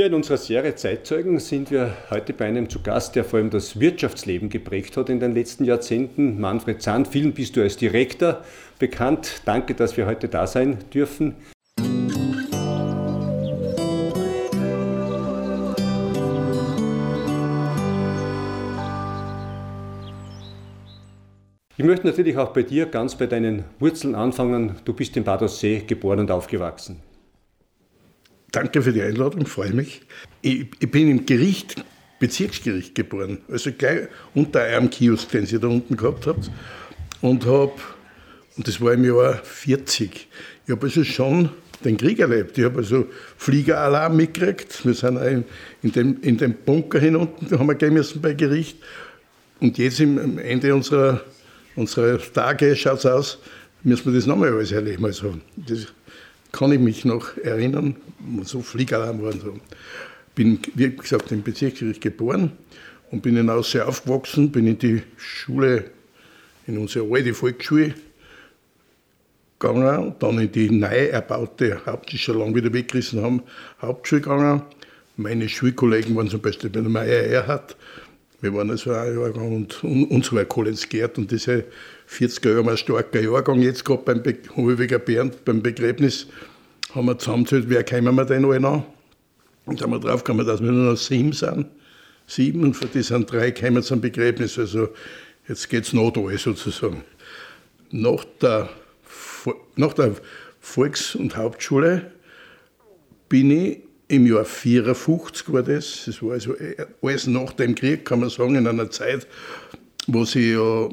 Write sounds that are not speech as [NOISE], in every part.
Ja, in unserer Serie Zeitzeugen sind wir heute bei einem zu Gast, der vor allem das Wirtschaftsleben geprägt hat in den letzten Jahrzehnten. Manfred Zahn, vielen bist du als Direktor bekannt. Danke, dass wir heute da sein dürfen. Ich möchte natürlich auch bei dir ganz bei deinen Wurzeln anfangen. Du bist in Bad Aussee geboren und aufgewachsen. Danke für die Einladung, freue mich. Ich, ich, bin im Gericht, Bezirksgericht geboren, also gleich unter einem Kiosk, den ihr da unten gehabt habt. Und habe, und das war im Jahr 40, ich habe also schon den Krieg erlebt. Ich habe also Fliegeralarm mitgekriegt. Wir sind in, in, dem, in dem Bunker hinunten, da haben wir gehen müssen bei Gericht. Und jetzt am Ende unserer, unserer Tage schaut es aus, müssen wir das nochmal alles erleben. Also das, kann ich mich noch erinnern, so Fliegeralarm waren so. Bin, wie gesagt, im Bezirksgericht geboren und bin in Aussee aufgewachsen, bin in die Schule, in unsere alte Volksschule gegangen, dann in die neu erbaute, Haupt, die schon lange wieder weggerissen haben, Hauptschule gegangen. Meine Schulkollegen waren zum Beispiel bei der Meier Erhard, wir waren also ein Jahrgang und, und uns war Collins Gerd und diese 40er Jahre ein starker Jahrgang. Jetzt gerade beim Be Hoheweger Bernd, beim Begräbnis, haben wir zusammengezählt, wer kämen wir denn alle an? Und da haben wir drauf gekommen, dass wir nur noch sieben sind. Sieben und für die sind drei kämen zum Begräbnis. Also jetzt geht es noch da sozusagen. Nach der, nach der Volks- und Hauptschule bin ich im Jahr 54 war das. Das war also äh, alles nach dem Krieg, kann man sagen, in einer Zeit, wo sie ja,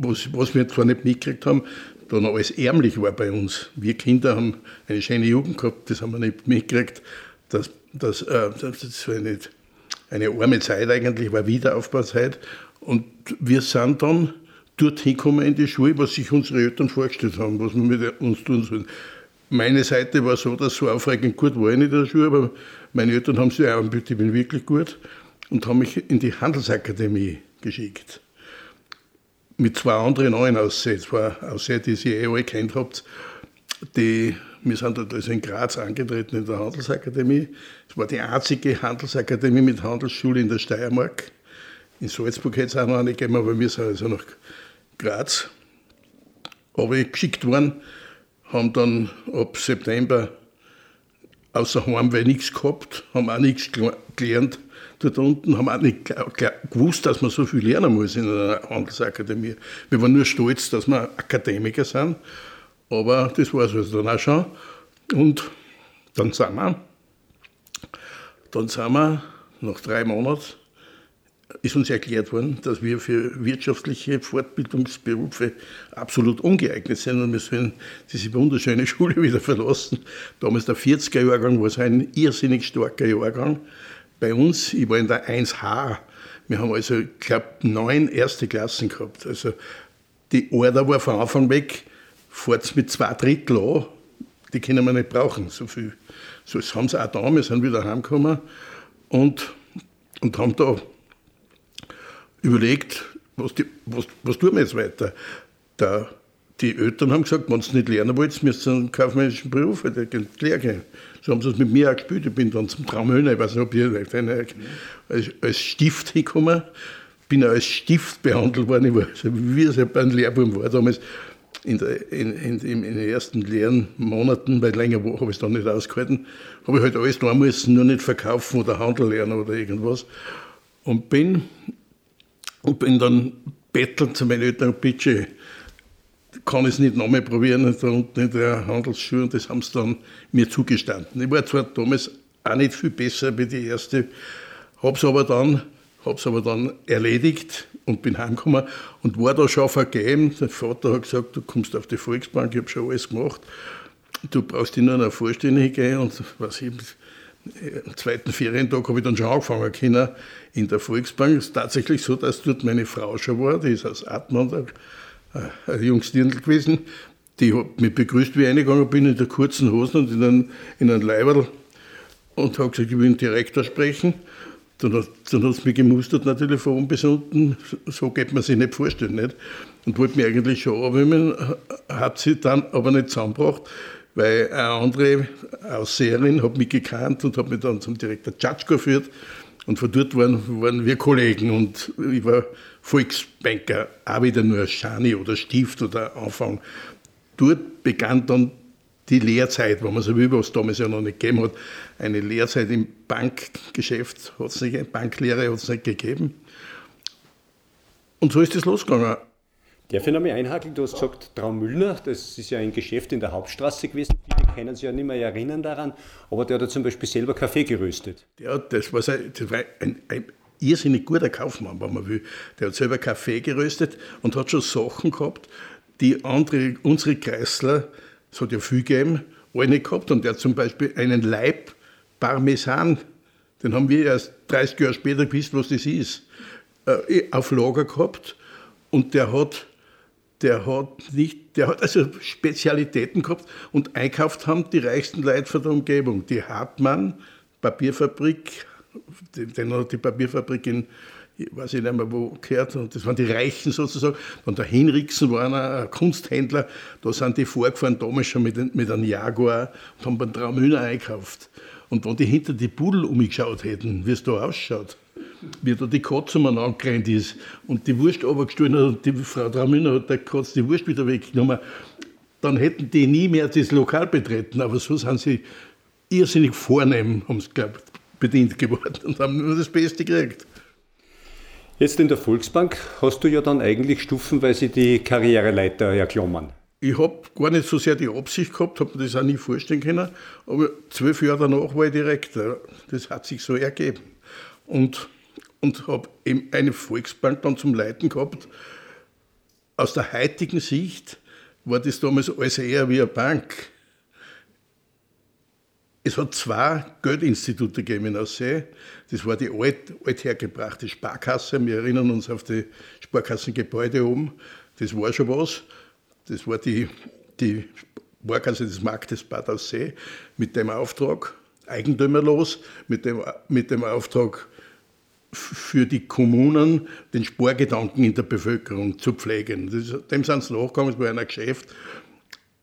was, was wir zwar nicht mitgekriegt haben, da noch alles ärmlich war bei uns. Wir Kinder haben eine schöne Jugend gehabt, das haben wir nicht mitgekriegt. Das, das, äh, das war nicht eine arme Zeit eigentlich, war Wiederaufbauzeit. Und wir sind dann dorthin gekommen in die Schule, was sich unsere Eltern vorgestellt haben, was wir mit uns tun sollen. Meine Seite war so, dass so aufregend gut war ich nicht in der Schule, aber meine Eltern haben sich auch ich bin wirklich gut und haben mich in die Handelsakademie geschickt. Mit zwei anderen neuen Aussee, zwei Aussee, die ihr eh alle kennt habt. Die, wir sind also in Graz angetreten in der Handelsakademie. Es war die einzige Handelsakademie mit Handelsschule in der Steiermark. In Salzburg hätte es auch noch eine gegeben, aber wir sind also nach Graz. Aber geschickt worden haben dann ab September außer Heimweh nichts gehabt, haben auch nichts gelernt dort unten, haben auch nicht gewusst, dass man so viel lernen muss in einer Handelsakademie. Wir waren nur stolz, dass wir Akademiker sind, aber das war es also dann auch schon. Und dann sind wir, dann sind wir nach drei Monaten ist uns erklärt worden, dass wir für wirtschaftliche Fortbildungsberufe absolut ungeeignet sind und wir sollen diese wunderschöne [LAUGHS] Schule wieder verlassen. Damals der 40er Jahrgang war so ein irrsinnig starker Jahrgang. Bei uns, ich war in der 1H, wir haben also, ich glaube, neun erste Klassen gehabt. Also die Order war von Anfang weg, fahrt mit zwei Drittel an, die können wir nicht brauchen, so viel. So, das haben sie auch da, wir sind wieder heimgekommen und, und haben da überlegt, was, die, was, was tun wir jetzt weiter. Der, die Eltern haben gesagt, wenn ihr nicht lernen wollt, müsst ihr einen kaufmännischen Beruf Lehr gehen. So haben sie es mit mir auch gespielt. Ich bin dann zum Traumhöhner, ich weiß nicht, ob ihr als, als Stift hingekommen bin als Stift behandelt worden. Ich war also wie es ein Lehrbuben war damals. In, der, in, in, in, den ersten leeren Monaten, weil länger habe ich es dann nicht ausgehalten, habe ich halt alles tun müssen, nur nicht verkaufen oder Handel lernen oder irgendwas. Und bin und bin dann betteln zu meinen Eltern, bitte, kann ich es nicht nochmal probieren, da unten in der Handelsschule, und das haben sie dann mir zugestanden. Ich war zwar damals auch nicht viel besser wie die erste, habe es aber dann aber dann erledigt und bin heimgekommen und war da schon vergeben. Der Vater hat gesagt, du kommst auf die Volksbank, ich habe schon alles gemacht. Du brauchst dich nur nach Vorstände gehen und was ich, am zweiten Ferientag habe ich dann schon angefangen können in der Volksbank. Es ist tatsächlich so, dass dort meine Frau schon war, die ist aus Atman, ein Jungsdirndl gewesen. Die hat mich begrüßt, wie ich reingegangen bin, in der kurzen Hosen und in einem, in einem Leiberl und hat gesagt, ich will den Direktor sprechen. Dann hat, dann hat es mich gemustert natürlich von oben bis unten. So geht man sich nicht vorstellen. Nicht? Und wollte mich eigentlich schon abwimmeln, hat sie dann aber nicht zusammengebracht weil eine andere Ausseherin hat mich gekannt und hat mich dann zum Direktor Tschatschko geführt. Und von dort waren, waren wir Kollegen und ich war Volksbanker, auch wieder nur Schani oder Stift oder Anfang. Dort begann dann die Lehrzeit, wenn man so will, was damals ja noch nicht gegeben hat. Eine Lehrzeit im Bankgeschäft hat es nicht, Banklehre hat es nicht gegeben. Und so ist es losgegangen. Darf ich noch mal einhaken? Du hast gesagt, Traumüllner, das ist ja ein Geschäft in der Hauptstraße gewesen. Viele können sich ja nicht mehr erinnern daran, aber der hat ja zum Beispiel selber Kaffee geröstet. Ja, das war, das war ein, ein irrsinnig guter Kaufmann, wenn man will. Der hat selber Kaffee geröstet und hat schon Sachen gehabt, die andere, unsere Kreisler, es hat ja viel gegeben, alle gehabt. Und der hat zum Beispiel einen Leib Parmesan, den haben wir erst 30 Jahre später gewusst, was das ist, äh, auf Lager gehabt. Und der hat der hat nicht, der hat also Spezialitäten gehabt und einkauft haben die reichsten Leute von der Umgebung. Die Hartmann, Papierfabrik, den hat die Papierfabrik in, ich weiß nicht mehr wo gehört, und das waren die Reichen sozusagen. Dann der Hinrichsen war ein Kunsthändler, da sind die vorgefahren, damals schon mit, mit einem Jaguar und haben beim Traumühner einkauft. Und wenn die hinter die Pudel umgeschaut hätten, wie es da ausschaut, wie da die Katze mal angerannt ist und die Wurst runtergestellt hat und die Frau Traumüner hat der Katze die Wurst wieder weggenommen, dann hätten die nie mehr das Lokal betreten. Aber so sind sie irrsinnig vornehm, haben sie, glaube bedient geworden und haben nur das Beste gekriegt. Jetzt in der Volksbank hast du ja dann eigentlich stufenweise die Karriereleiter erklommen. Ich habe gar nicht so sehr die Absicht gehabt, habe mir das auch nie vorstellen können, aber zwölf Jahre danach war ich Direktor. Das hat sich so ergeben. Und, und habe eben eine Volksbank dann zum Leiten gehabt. Aus der heutigen Sicht war das damals alles eher wie eine Bank. Es hat zwei Geldinstitute gegeben in Aussee. Das war die alt, althergebrachte Sparkasse. Wir erinnern uns auf die Sparkassengebäude oben. Das war schon was. Das war die, die Sparkasse des Marktes Bad Aussee mit dem Auftrag, eigentümerlos, mit dem, mit dem Auftrag, für die Kommunen den Spargedanken in der Bevölkerung zu pflegen. Dem sind sie nachgegangen, es war ein Geschäft.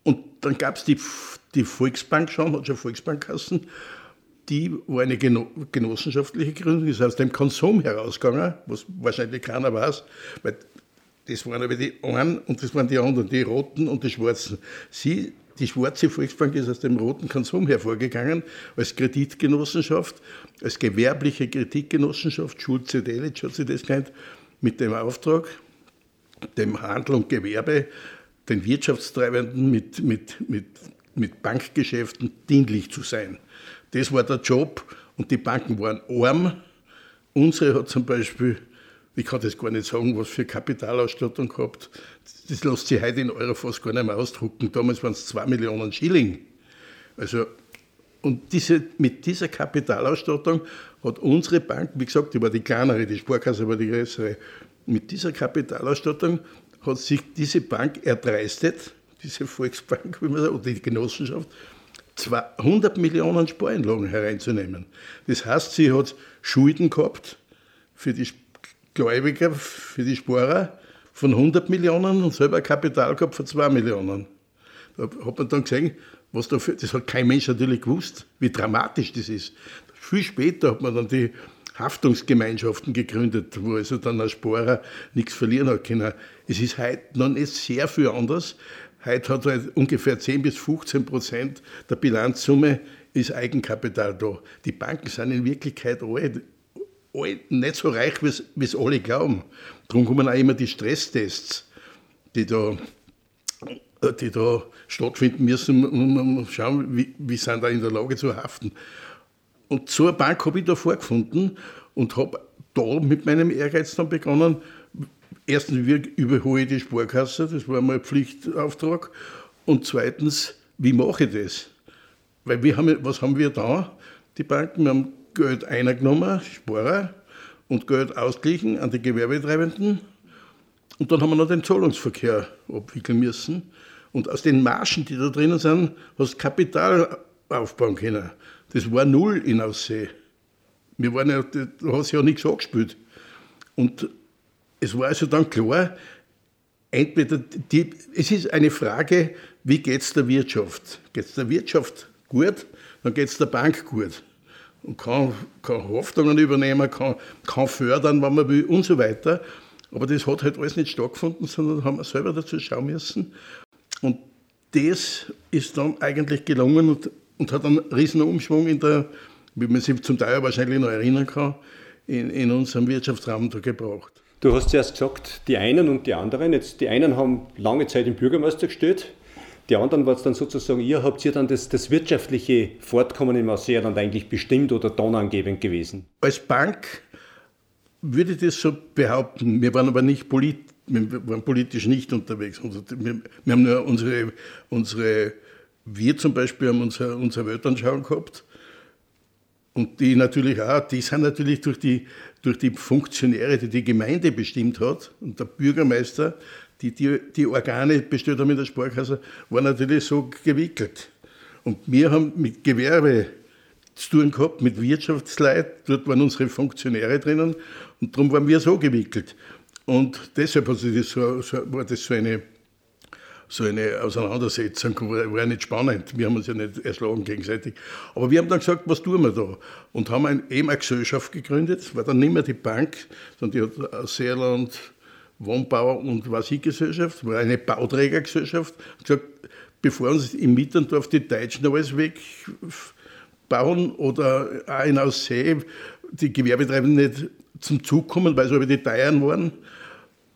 Und dann gab es die, die Volksbank schon, hat schon Volksbankkassen, die war eine genossenschaftliche Gründung, ist aus dem Konsum herausgegangen, was wahrscheinlich keiner weiß, weil das waren aber die einen und das waren die anderen, die Roten und die Schwarzen. Sie die Schwarze Volksbank ist aus dem roten Konsum hervorgegangen, als Kreditgenossenschaft, als gewerbliche Kreditgenossenschaft, Schulze Delitzsch hat sie das genannt, mit dem Auftrag, dem Handel und Gewerbe, den Wirtschaftstreibenden mit, mit, mit, mit Bankgeschäften dienlich zu sein. Das war der Job und die Banken waren arm. Unsere hat zum Beispiel ich kann das gar nicht sagen, was für Kapitalausstattung gehabt. Das lässt sich heute in Euro fast gar nicht mehr ausdrucken. Damals waren es 2 Millionen Schilling. Also, und diese, mit dieser Kapitalausstattung hat unsere Bank, wie gesagt, die war die kleinere, die Sparkasse war die größere, mit dieser Kapitalausstattung hat sich diese Bank erdreistet, diese Volksbank, wie man sagt, oder die Genossenschaft, 200 Millionen Spareinlagen hereinzunehmen. Das heißt, sie hat Schulden gehabt für die Gläubiger für die Sparer von 100 Millionen und selber Kapital gehabt von 2 Millionen. Da hat man dann gesehen, was da für, das hat kein Mensch natürlich gewusst, wie dramatisch das ist. Viel später hat man dann die Haftungsgemeinschaften gegründet, wo also dann ein Sparer nichts verlieren hat können. Es ist heute noch nicht sehr viel anders. Heute hat halt ungefähr 10 bis 15 Prozent der Bilanzsumme ist Eigenkapital da. Die Banken sind in Wirklichkeit alle nicht so reich, wie es alle glauben. Darum kommen auch immer die Stresstests, die da, die da stattfinden müssen, um zu schauen, wie, wie sind da in der Lage zu haften. Und so eine Bank habe ich da vorgefunden und habe da mit meinem Ehrgeiz dann begonnen. Erstens, wie überhole ich die Sparkasse, das war mein Pflichtauftrag. Und zweitens, wie mache ich das? Weil wir haben, was haben wir da, die Banken? Wir haben Geld eingenommen, Sparer, und Geld ausgeglichen an die Gewerbetreibenden. Und dann haben wir noch den Zahlungsverkehr abwickeln müssen. Und aus den Margen, die da drinnen sind, hast du Kapital aufbauen können. Das war null in Aussee. Wir waren ja, da hat sich ja nichts angespielt. Und es war also dann klar, entweder die, es ist eine Frage wie geht es der Wirtschaft? Geht es der Wirtschaft gut, dann geht es der Bank gut. Und kann, kann Hoffnungen übernehmen, kann, kann fördern, wenn man will und so weiter. Aber das hat halt alles nicht stattgefunden, sondern haben wir selber dazu schauen müssen. Und das ist dann eigentlich gelungen und, und hat einen riesen Umschwung in der, wie man sich zum Teil wahrscheinlich noch erinnern kann, in, in unserem Wirtschaftsraum da gebraucht. Du hast zuerst gesagt, die einen und die anderen. Jetzt, die einen haben lange Zeit im Bürgermeister gestellt, die anderen war es dann sozusagen, ihr habt ihr dann das, das wirtschaftliche Fortkommen im Ausseerland eigentlich bestimmt oder tonangebend gewesen? Als Bank würde ich das so behaupten. Wir waren aber nicht polit, wir waren politisch nicht unterwegs. Wir, wir haben nur unsere, unsere, wir zum Beispiel haben unsere, unsere Weltanschauung gehabt. Und die natürlich auch, die sind natürlich durch die, durch die Funktionäre, die die Gemeinde bestimmt hat und der Bürgermeister, die die, die Organe bestellt haben in der Sparkasse, war natürlich so gewickelt. Und wir haben mit Gewerbe zu tun gehabt, mit Wirtschaftsleit, dort waren unsere Funktionäre drinnen und darum waren wir so gewickelt. Und deshalb das so, so, war das so eine, so eine Auseinandersetzung, war, nicht spannend. Wir haben uns ja nicht erschlagen gegenseitig. Aber wir haben dann gesagt, was tun wir da? Und haben ein, eben eine Gesellschaft gegründet. Es war dann nicht mehr die Bank, sondern die hat Seerland, Wohnbau und was ich Gesellschaft, war eine Bauträgergesellschaft. gesagt, bevor uns im Mitterndorf die Deutschen alles wegbauen oder auch in Aussee die Gewerbetreibenden nicht zum Zug kommen, weil es aber die teuren waren,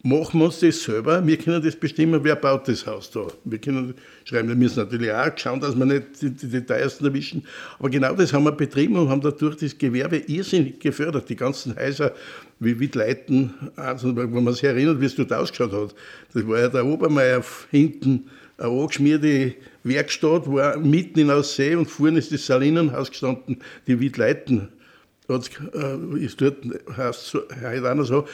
machen wir uns das selber. Wir können das bestimmen, wer baut das Haus da. Wir können schreiben, wir müssen natürlich auch schauen, dass wir nicht die, die, teuersten erwischen. Aber genau das haben wir betrieben und haben dadurch das Gewerbe irrsinnig gefördert. Die ganzen Häuser wie Wittleiten, also, wenn man sich erinnert, wie es dort ausgeschaut hat. Das war ja der Obermeier hinten, eine angeschmierte Werkstatt, war mitten in Aussee und vorne ist das Salinenhaus gestanden, die Wittleiten. Äh, ist dort, heißt heute auch noch so,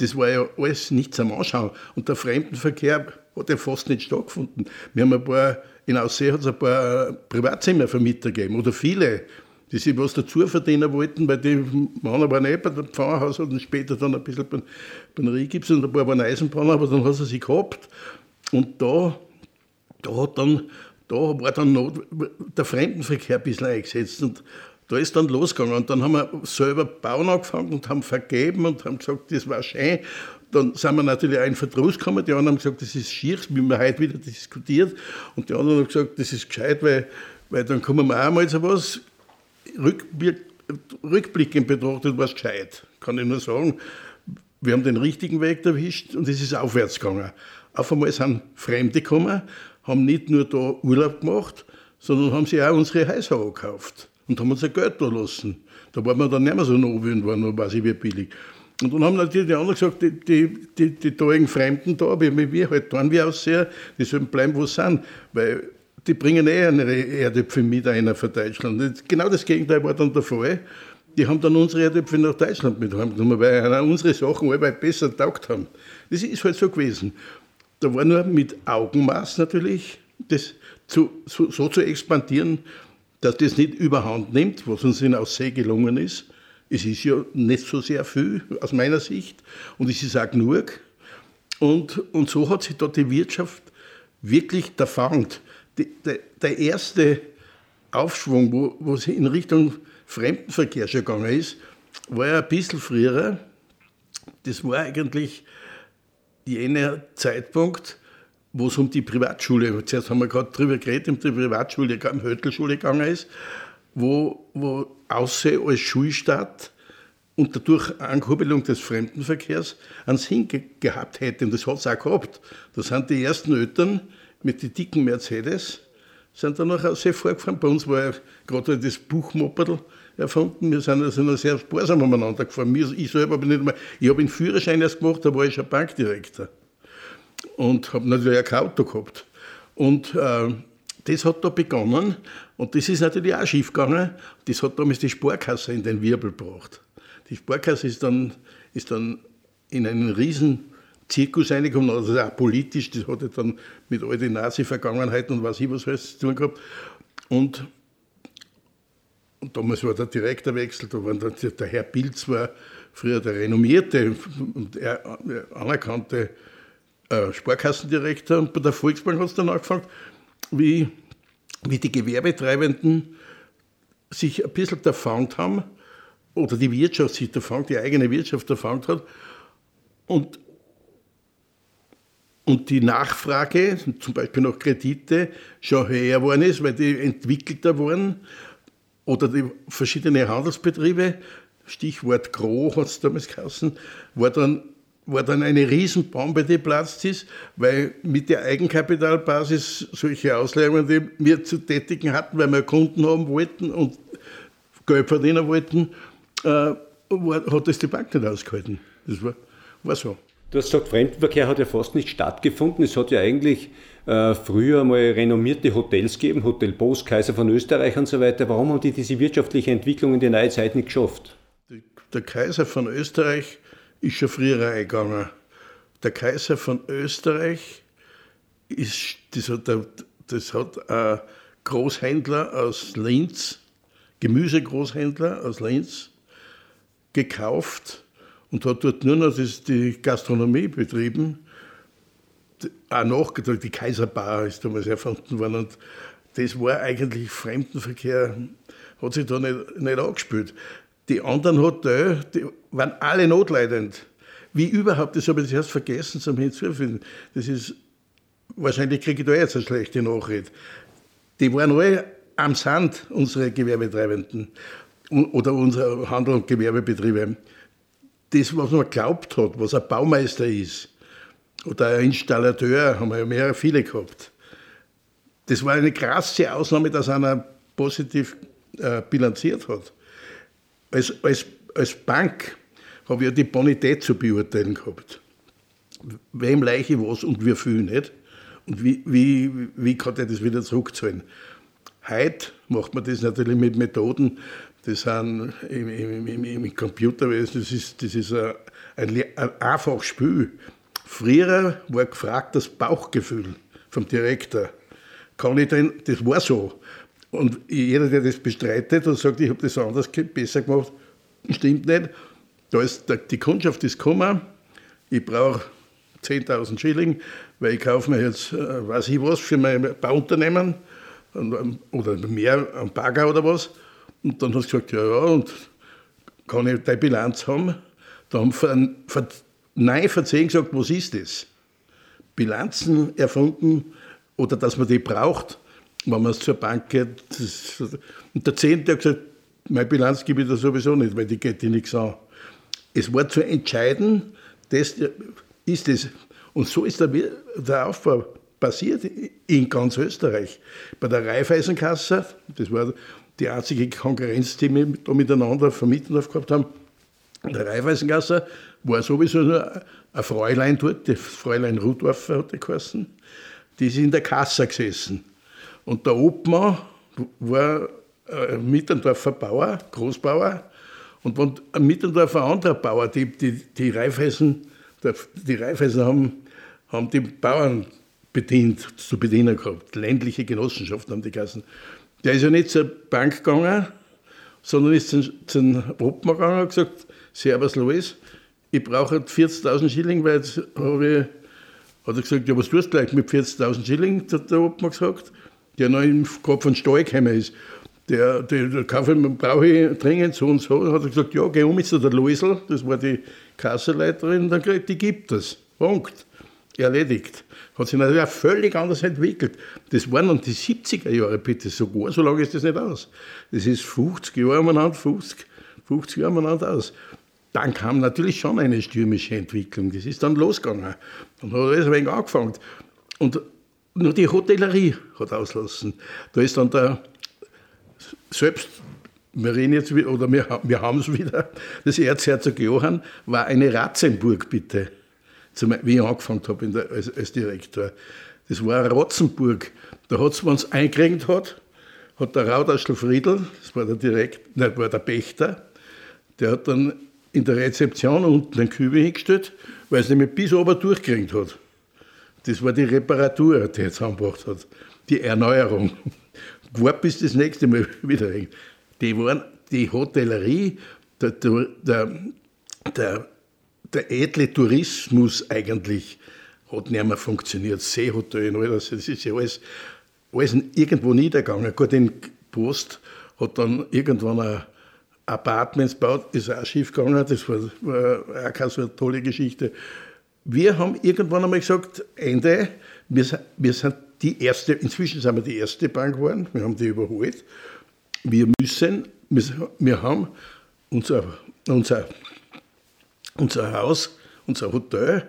das war ja alles nichts am Anschauen. Und der Fremdenverkehr hat ja fast nicht stattgefunden. Wir haben ein paar, in Aussee hat es ein paar Privatzimmervermieter gegeben, oder viele, die sich was dazu verdienen wollten, weil die Männer waren eh bei dem Pfarrhaus und später dann ein bisschen beim, beim Rigips und ein paar waren Eisenbahner, aber dann hat sie sich gehabt. Und da, da hat dann, da war dann noch der Fremdenverkehr ein bisschen eingesetzt. Und da ist dann losgegangen. Und dann haben wir selber bauen angefangen und haben vergeben und haben gesagt, das war schön. Dann sind wir natürlich auch in Verdruss gekommen. Die anderen haben gesagt, das ist schier, wie wir heute wieder diskutiert. Und die anderen haben gesagt, das ist gescheit, weil, weil dann kommen wir auch mal so was. rückblickend betrachtet war es gescheit, kann ich nur sagen. Wir haben den richtigen Weg erwischt und es ist aufwärts gegangen. Auf einmal sind Fremde gekommen, haben nicht nur da Urlaub gemacht, sondern haben sich auch unsere Häuser angekauft und haben uns ein Geld da lassen. Da waren wir dann nicht mehr so nobel waren weiß ich wie billig. Und dann haben natürlich die anderen gesagt, die, die, die, die teuren Fremden da, wie wir halt tun wir aussehen, die sollen bleiben, wo sie sind. Weil die bringen eh eine Erdäpfel mit einer von Deutschland. Genau das Gegenteil war dann der Fall. Die haben dann unsere Erdäpfel nach Deutschland mit heimgenommen, weil unsere Sachen alle besser taugt haben. Das ist halt so gewesen. Da war nur mit Augenmaß natürlich, das zu, so, so zu expandieren, dass das nicht überhand nimmt, was uns in Aussee gelungen ist. Es ist ja nicht so sehr viel aus meiner Sicht und es ist auch genug. Und, und so hat sich da die Wirtschaft wirklich der Fand. der, der erste Aufschwung, wo, wo es in Richtung Fremdenverkehr schon gegangen ist, war ja ein bisschen früher. Das war eigentlich jener Zeitpunkt, wo es um die Privatschule, zuerst haben wir gerade darüber geredet, um die Privatschule, um Hötelschule gegangen ist, wo, wo außer als Schulstadt und dadurch Ankurbelung des Fremdenverkehrs ans Hin gehabt hätte. Und das hat es auch gehabt. Da sind die ersten Eltern mit den dicken Mercedes, sind dann noch sehr vorgefahren. Bei uns war gerade das Buchmopperl erfunden. Wir sind also noch sehr sparsam umeinander gefahren. Ich ich habe einen Führerschein erst gemacht, da war ich schon Bankdirektor und habe natürlich auch kein Auto gehabt. Und äh, das hat da begonnen und das ist natürlich auch schief gegangen. Das hat damals die Sparkasse in den Wirbel gebracht. Die Sparkasse ist dann, ist dann in einen riesen Zirkus reingekommen, also auch politisch, das hatte dann mit all den Nazi-Vergangenheiten und was ich was alles zu tun gehabt. Und, und damals war der Direktorwechsel, da war dann der Herr Pilz war früher der renommierte und anerkannte äh, Sparkassendirektor und bei der Volksbank hat es dann angefangen, wie, wie die Gewerbetreibenden sich ein bisschen erfangt haben, oder die Wirtschaft sich erfangt, die eigene Wirtschaft erfangt hat, und, und die Nachfrage, zum Beispiel nach Kredite, schon höher geworden ist, weil die entwickelter wurden, oder die verschiedenen Handelsbetriebe, Stichwort Gro hat es damals geheißen, war dann war dann eine Riesenbombe, die platzt ist, weil mit der Eigenkapitalbasis solche Ausleihungen, die wir zu tätigen hatten, weil wir Kunden haben wollten und Geld verdienen wollten, äh, war, hat das die Bank nicht ausgehalten. Das war, war so. Du hast gesagt, Fremdenverkehr hat ja fast nicht stattgefunden. Es hat ja eigentlich äh, früher mal renommierte Hotels gegeben, Hotel Boos, Kaiser von Österreich und so weiter. Warum haben die diese wirtschaftliche Entwicklung in die neue Zeit nicht geschafft? Der Kaiser von Österreich ist schon früher eingegangen. Der Kaiser von Österreich ist, das hat, das hat ein Großhändler aus Linz, Gemüsegroßhändler aus Linz, gekauft und hat dort nur noch das, die Gastronomie betrieben. Auch nachgedacht, die Kaiserbar ist damals erfunden worden und das war eigentlich Fremdenverkehr, hat sich da nicht, nicht angespielt. Die anderen Hotels, die waren alle notleidend. Wie überhaupt, das habe ich erst vergessen zum Hinzufügen. Das ist, wahrscheinlich kriege ich da jetzt eine schlechte Nachricht. Die waren alle am Sand, unsere Gewerbetreibenden oder unsere Handel- und Gewerbebetriebe. Das, was man glaubt hat, was ein Baumeister ist oder ein Installateur, haben wir ja mehrere viele gehabt. Das war eine krasse Ausnahme, dass einer positiv äh, bilanziert hat als, als, als Bank habe ich ja die Bonität zu beurteilen gehabt. Wem leiche was und wie viel nicht. Und wie, wie, wie kann ich das wieder zurückzahlen? Heute macht man das natürlich mit Methoden, das sind im, im, im, im Computerwesen, das ist, das ist ein, ein, ein einfaches Spiel. Früher war gefragt das Bauchgefühl vom Direktor. Kann ich denn, das war so. Und jeder, der das bestreitet und sagt, ich habe das anders besser gemacht, stimmt nicht. Da ist, die Kundschaft ist gekommen, ich brauche 10.000 Schilling, weil ich kaufe mir jetzt, äh, weiß ich was, für mein Bauunternehmen ähm, oder mehr, ein Bagger oder was. Und dann hast du gesagt, ja, ja, und kann ich deine Bilanz haben? Da haben von, von, nein, von zehn gesagt, was ist das? Bilanzen erfunden oder dass man die braucht, wenn man es zur Bank geht. Und der Zehnte hat gesagt, meine Bilanz gebe ich da sowieso nicht, weil die geht dir nichts an. Es war zu entscheiden, das ist es. Und so ist der, der Aufbau passiert in ganz Österreich. Bei der Raiffeisenkasse, das war die einzige Konkurrenz, die wir da miteinander vermittelt gehabt haben, der Raiffeisenkasse war sowieso nur ein Fräulein dort, das Fräulein Rudorfer hat die geheißen, die ist in der Kasse gesessen. Und der Obmann war äh, Mittendorfer Bauer, Großbauer. Und wenn ein Mittendorfer anderer Bauer, die, die, die Reifeisen, die Reifeisen haben, haben die Bauern bedient, zu bedienen gehabt. Ländliche Genossenschaften haben die Kassen. Der ist ja nicht zur Bank gegangen, sondern ist zum, zum Obmann gegangen und gesagt, Servus Louis, ich brauche 40.000 Schilling, weil jetzt habe ich, hat er gesagt, ja was tust du gleich mit 40.000 Schilling, hat der Obmann gesagt der noch im Kopf von Stall gekommen ist. Der, der, der Kaufmann brauche ich dringend so und so. Dann hat er gesagt, ja, geh um mit der Luisel, das war die Kasseleiterin, dann gesagt, die gibt es. Punkt. Erledigt. Hat sich natürlich auch völlig anders entwickelt. Das waren dann die 70er Jahre, bitte, sogar, so lange ist das nicht aus. Das ist 50 Jahre umeinander, 50, 50 Jahre umeinander aus. Dann kam natürlich schon eine stürmische Entwicklung. Das ist dann losgegangen. Dann hat alles ein wenig angefangen. Und nur die Hotellerie hat auslassen. Da ist dann der, selbst, wir reden jetzt, oder wir, wir haben es wieder, das Erzherzog Johann war eine Ratzenburg, bitte, wie ich angefangen habe der, als, als, Direktor. Das war eine Ratzenburg. Da hat es, wenn es eingeregnet hat, hat der Raudaschl Friedl, das war der Direkt, nein, war der Pächter, der hat dann in der Rezeption unten den Kübel hingestellt, weil es nämlich bis oben durchgeregnet hat. Das war die Reparatur, die er zusammengebracht hat. Die Erneuerung. Gewart bis das nächste Mal [LAUGHS] wieder. Die waren die Hotellerie, der, der, der, der edle Tourismus eigentlich hat nicht mehr funktioniert. Seehotel und alles, das ist ja alles, alles irgendwo niedergegangen. Gut, in Post hat dann irgendwann ein Apartments baut, ist auch schief gegangen. Das war, war auch keine so eine tolle Geschichte. Wir haben irgendwann einmal gesagt, Ende, wir, wir sind die erste, inzwischen sind wir die erste Bank geworden, wir haben die überholt. Wir müssen, wir, haben unser, unser, unser Haus, unser Hotel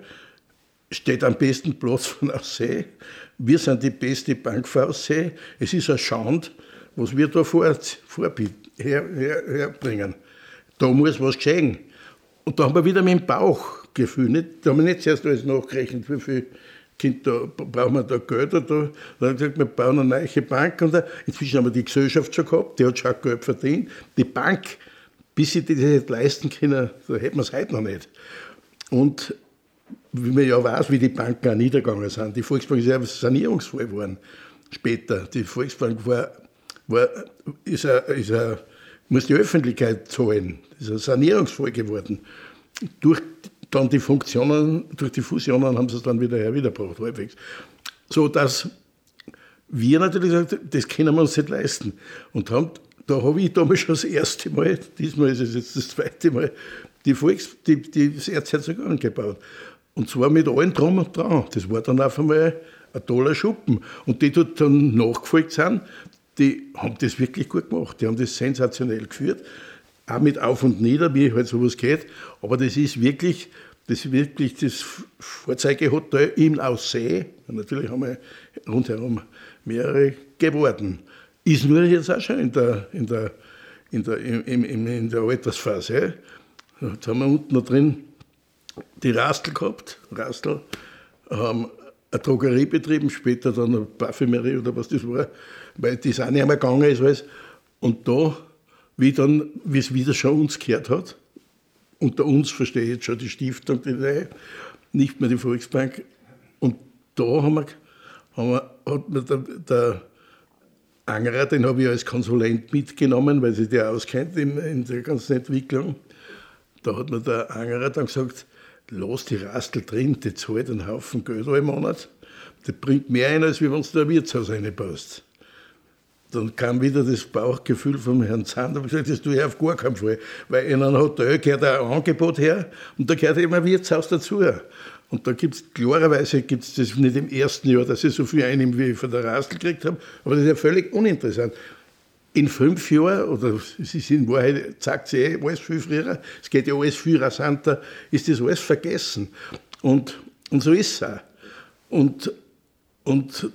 steht am besten Platz von Aussee. Wir sind die beste Bank für Aussee. Es ist ein Schand, was wir da vor, vorbieten, her, her, herbringen. Da muss was geschehen. Und da haben wir wieder mit dem Bauchgefühl, nicht, da haben wir nicht zuerst alles nachgerechnet, wie viel Kind, da brauchen wir da Geld. Da, da haben wir gesagt, wir bauen eine neue Bank. Und da, inzwischen haben wir die Gesellschaft schon gehabt, die hat schon Geld verdient. Die Bank, bis sie das nicht leisten können, da hätten wir es heute noch nicht. Und wie man ja weiß, wie die Banken auch niedergegangen sind. Die Volksbank ist ja sanierungsfrei geworden später. Die Volksbank war, war, ist, a, ist a, muss die Öffentlichkeit zahlen. Ist ein sanierungsfall geworden. Durch dann die Funktionen, durch die Fusionen haben sie es dann wieder herwiedergebracht, halbwegs. So dass wir natürlich gesagt das können wir uns nicht leisten. Und haben, da habe ich damals schon das erste Mal, diesmal ist es jetzt das zweite Mal, die Volks, die, die, das Erzherzog angebaut. Und zwar mit allen drum und dran. Das war dann auf einmal ein toller Schuppen. Und die dort dann nachgefolgt sind, die haben das wirklich gut gemacht. Die haben das sensationell geführt. Auch mit Auf und Nieder, wie halt sowas geht. Aber das ist wirklich das, wirklich das Vorzeigehotel im Aussee. Natürlich haben wir rundherum mehrere geworden. Ist nur jetzt auch schon in der, in der, in der, in, in, in der Altersphase. Jetzt haben wir unten noch drin die Rastel gehabt, Rastel, haben eine Drogerie betrieben, später dann eine Parfümerie oder was das war, weil das auch nicht mehr gegangen ist alles. Und da, wie dann, wie es wieder schon uns gehört hat, unter uns verstehe ich jetzt schon die Stiftung, die Reihe, nicht mehr die Volksbank. Und da haben wir, haben wir, hat mir der, der Angerer, den habe ich als Konsulent mitgenommen, weil sich der auskennt in, in der ganzen Entwicklung. Da hat mir der Angerer dann gesagt, lass die Rastel drin, die zahlt einen Haufen Geld im Monat. Das bringt mehr ein, als wenn du da Wirtshaus reinbaust. Dann kam wieder das Bauchgefühl vom Herrn habe ich gesagt, das tue ich auf gar keinen Fall. Weil in einem Hotel gehört ein Angebot her und da gehört immer ein Wirtshaus dazu. Und da gibt es, klarerweise gibt es das nicht im ersten Jahr, dass ich so viel einnehme, wie ich von der Rastel gekriegt habe, aber das ist ja völlig uninteressant in fünf Jahren, oder es ist in Wahrheit, sagt sie eh, alles viel früher, es geht ja alles viel rasanter, ist das alles vergessen. Und, und so ist es auch. Und, und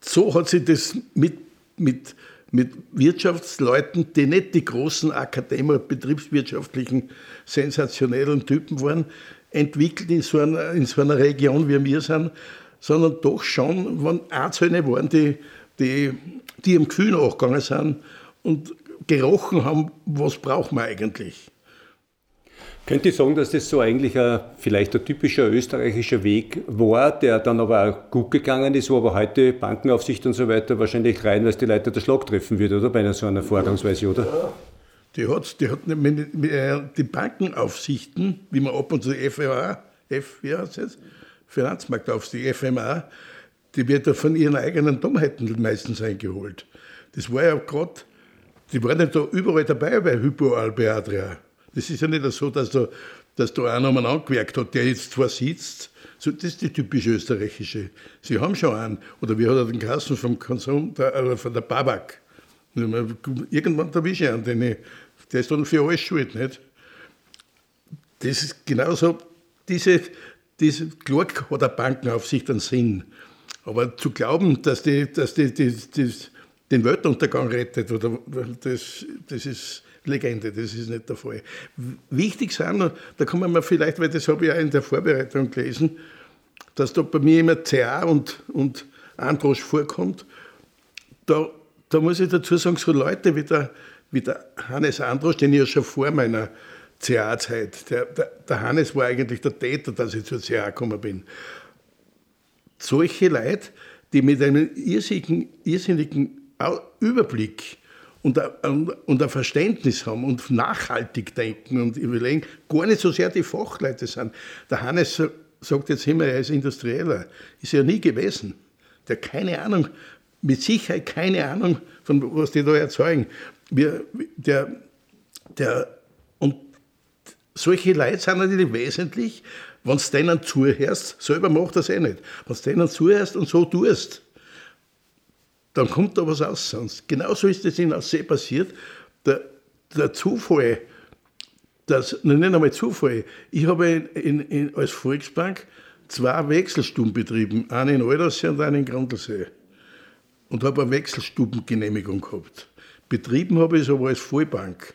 so hat sich das mit, mit, mit Wirtschaftsleuten, die nicht die großen Akademer, betriebswirtschaftlichen, sensationellen Typen waren, entwickelt in so einer, in so einer Region, wie wir sind, sondern doch schon waren Einzelne waren, die, die die im Gefühl nachgegangen sind und gerochen haben, was braucht man eigentlich. Könnt ihr sagen, dass das so eigentlich ein, vielleicht ein typischer österreichischer Weg war, der dann aber auch gut gegangen ist, wo aber heute Bankenaufsicht und so weiter wahrscheinlich rein, weil es die Leute der Schlag treffen wird, oder? Bei einer so einer Vorgangsweise, oder? Die hat, die hat die Bankenaufsichten, wie man ab und zu FMA, F, wie heißt es? Finanzmarktaufsicht, FMA, die wird ja von ihren eigenen Dummheiten meistens eingeholt. Das war ja gerade, die waren ja da überall dabei bei Hypoalbeadria. Das ist ja nicht so, dass da, dass da einer mal angewerkt hat, der jetzt zwar sitzt. So, das ist die typisch österreichische. Sie haben schon einen. Oder wie hat er den Kassen vom Konsum, der, äh, von der Babak. Irgendwann erwische ich einen, den der ist dann für alles schuld, nicht? Das ist genauso, diese, diese, klar hat eine Bankenaufsicht einen Sinn. Aber zu glauben, dass die, dass die, die, die den Weltuntergang rettet, oder, das, das ist Legende, das ist nicht der Fall. Wichtig sind, da kommen wir vielleicht, weil das habe ich auch in der Vorbereitung gelesen, dass da bei mir immer CA und, und Androsch vorkommt. Da, da muss ich dazu sagen, so Leute wie der, wie der Hannes Androsch, den ich ja schon vor meiner CA-Zeit, der, der, der Hannes war eigentlich der Täter, dass ich zur CA gekommen bin solche Leute, die mit einem irrsinnigen, irrsinnigen Überblick und ein, und ein Verständnis haben und nachhaltig denken und überlegen, gar nicht so sehr die Fachleute sind. Der Hannes sagt jetzt immer, er ist Industrieller. Ist er nie gewesen. Der keine Ahnung, mit Sicherheit keine Ahnung, von was die da erzeugen. Wir, der, der, und solche Leute sind natürlich wesentlich, wenn du denen zuhörst, selber macht das eh nicht, wenn du denen zuhörst und so tust, dann kommt da was aus sonst. Genauso ist es in Aussee passiert. Der, der Zufall, das, nicht einmal Zufall, ich habe in, in, als Volksbank zwei Wechselstuben betrieben, einen in Aldersee und einen in Grundlsee. Und habe eine Wechselstubengenehmigung gehabt. Betrieben habe ich es aber als Vollbank.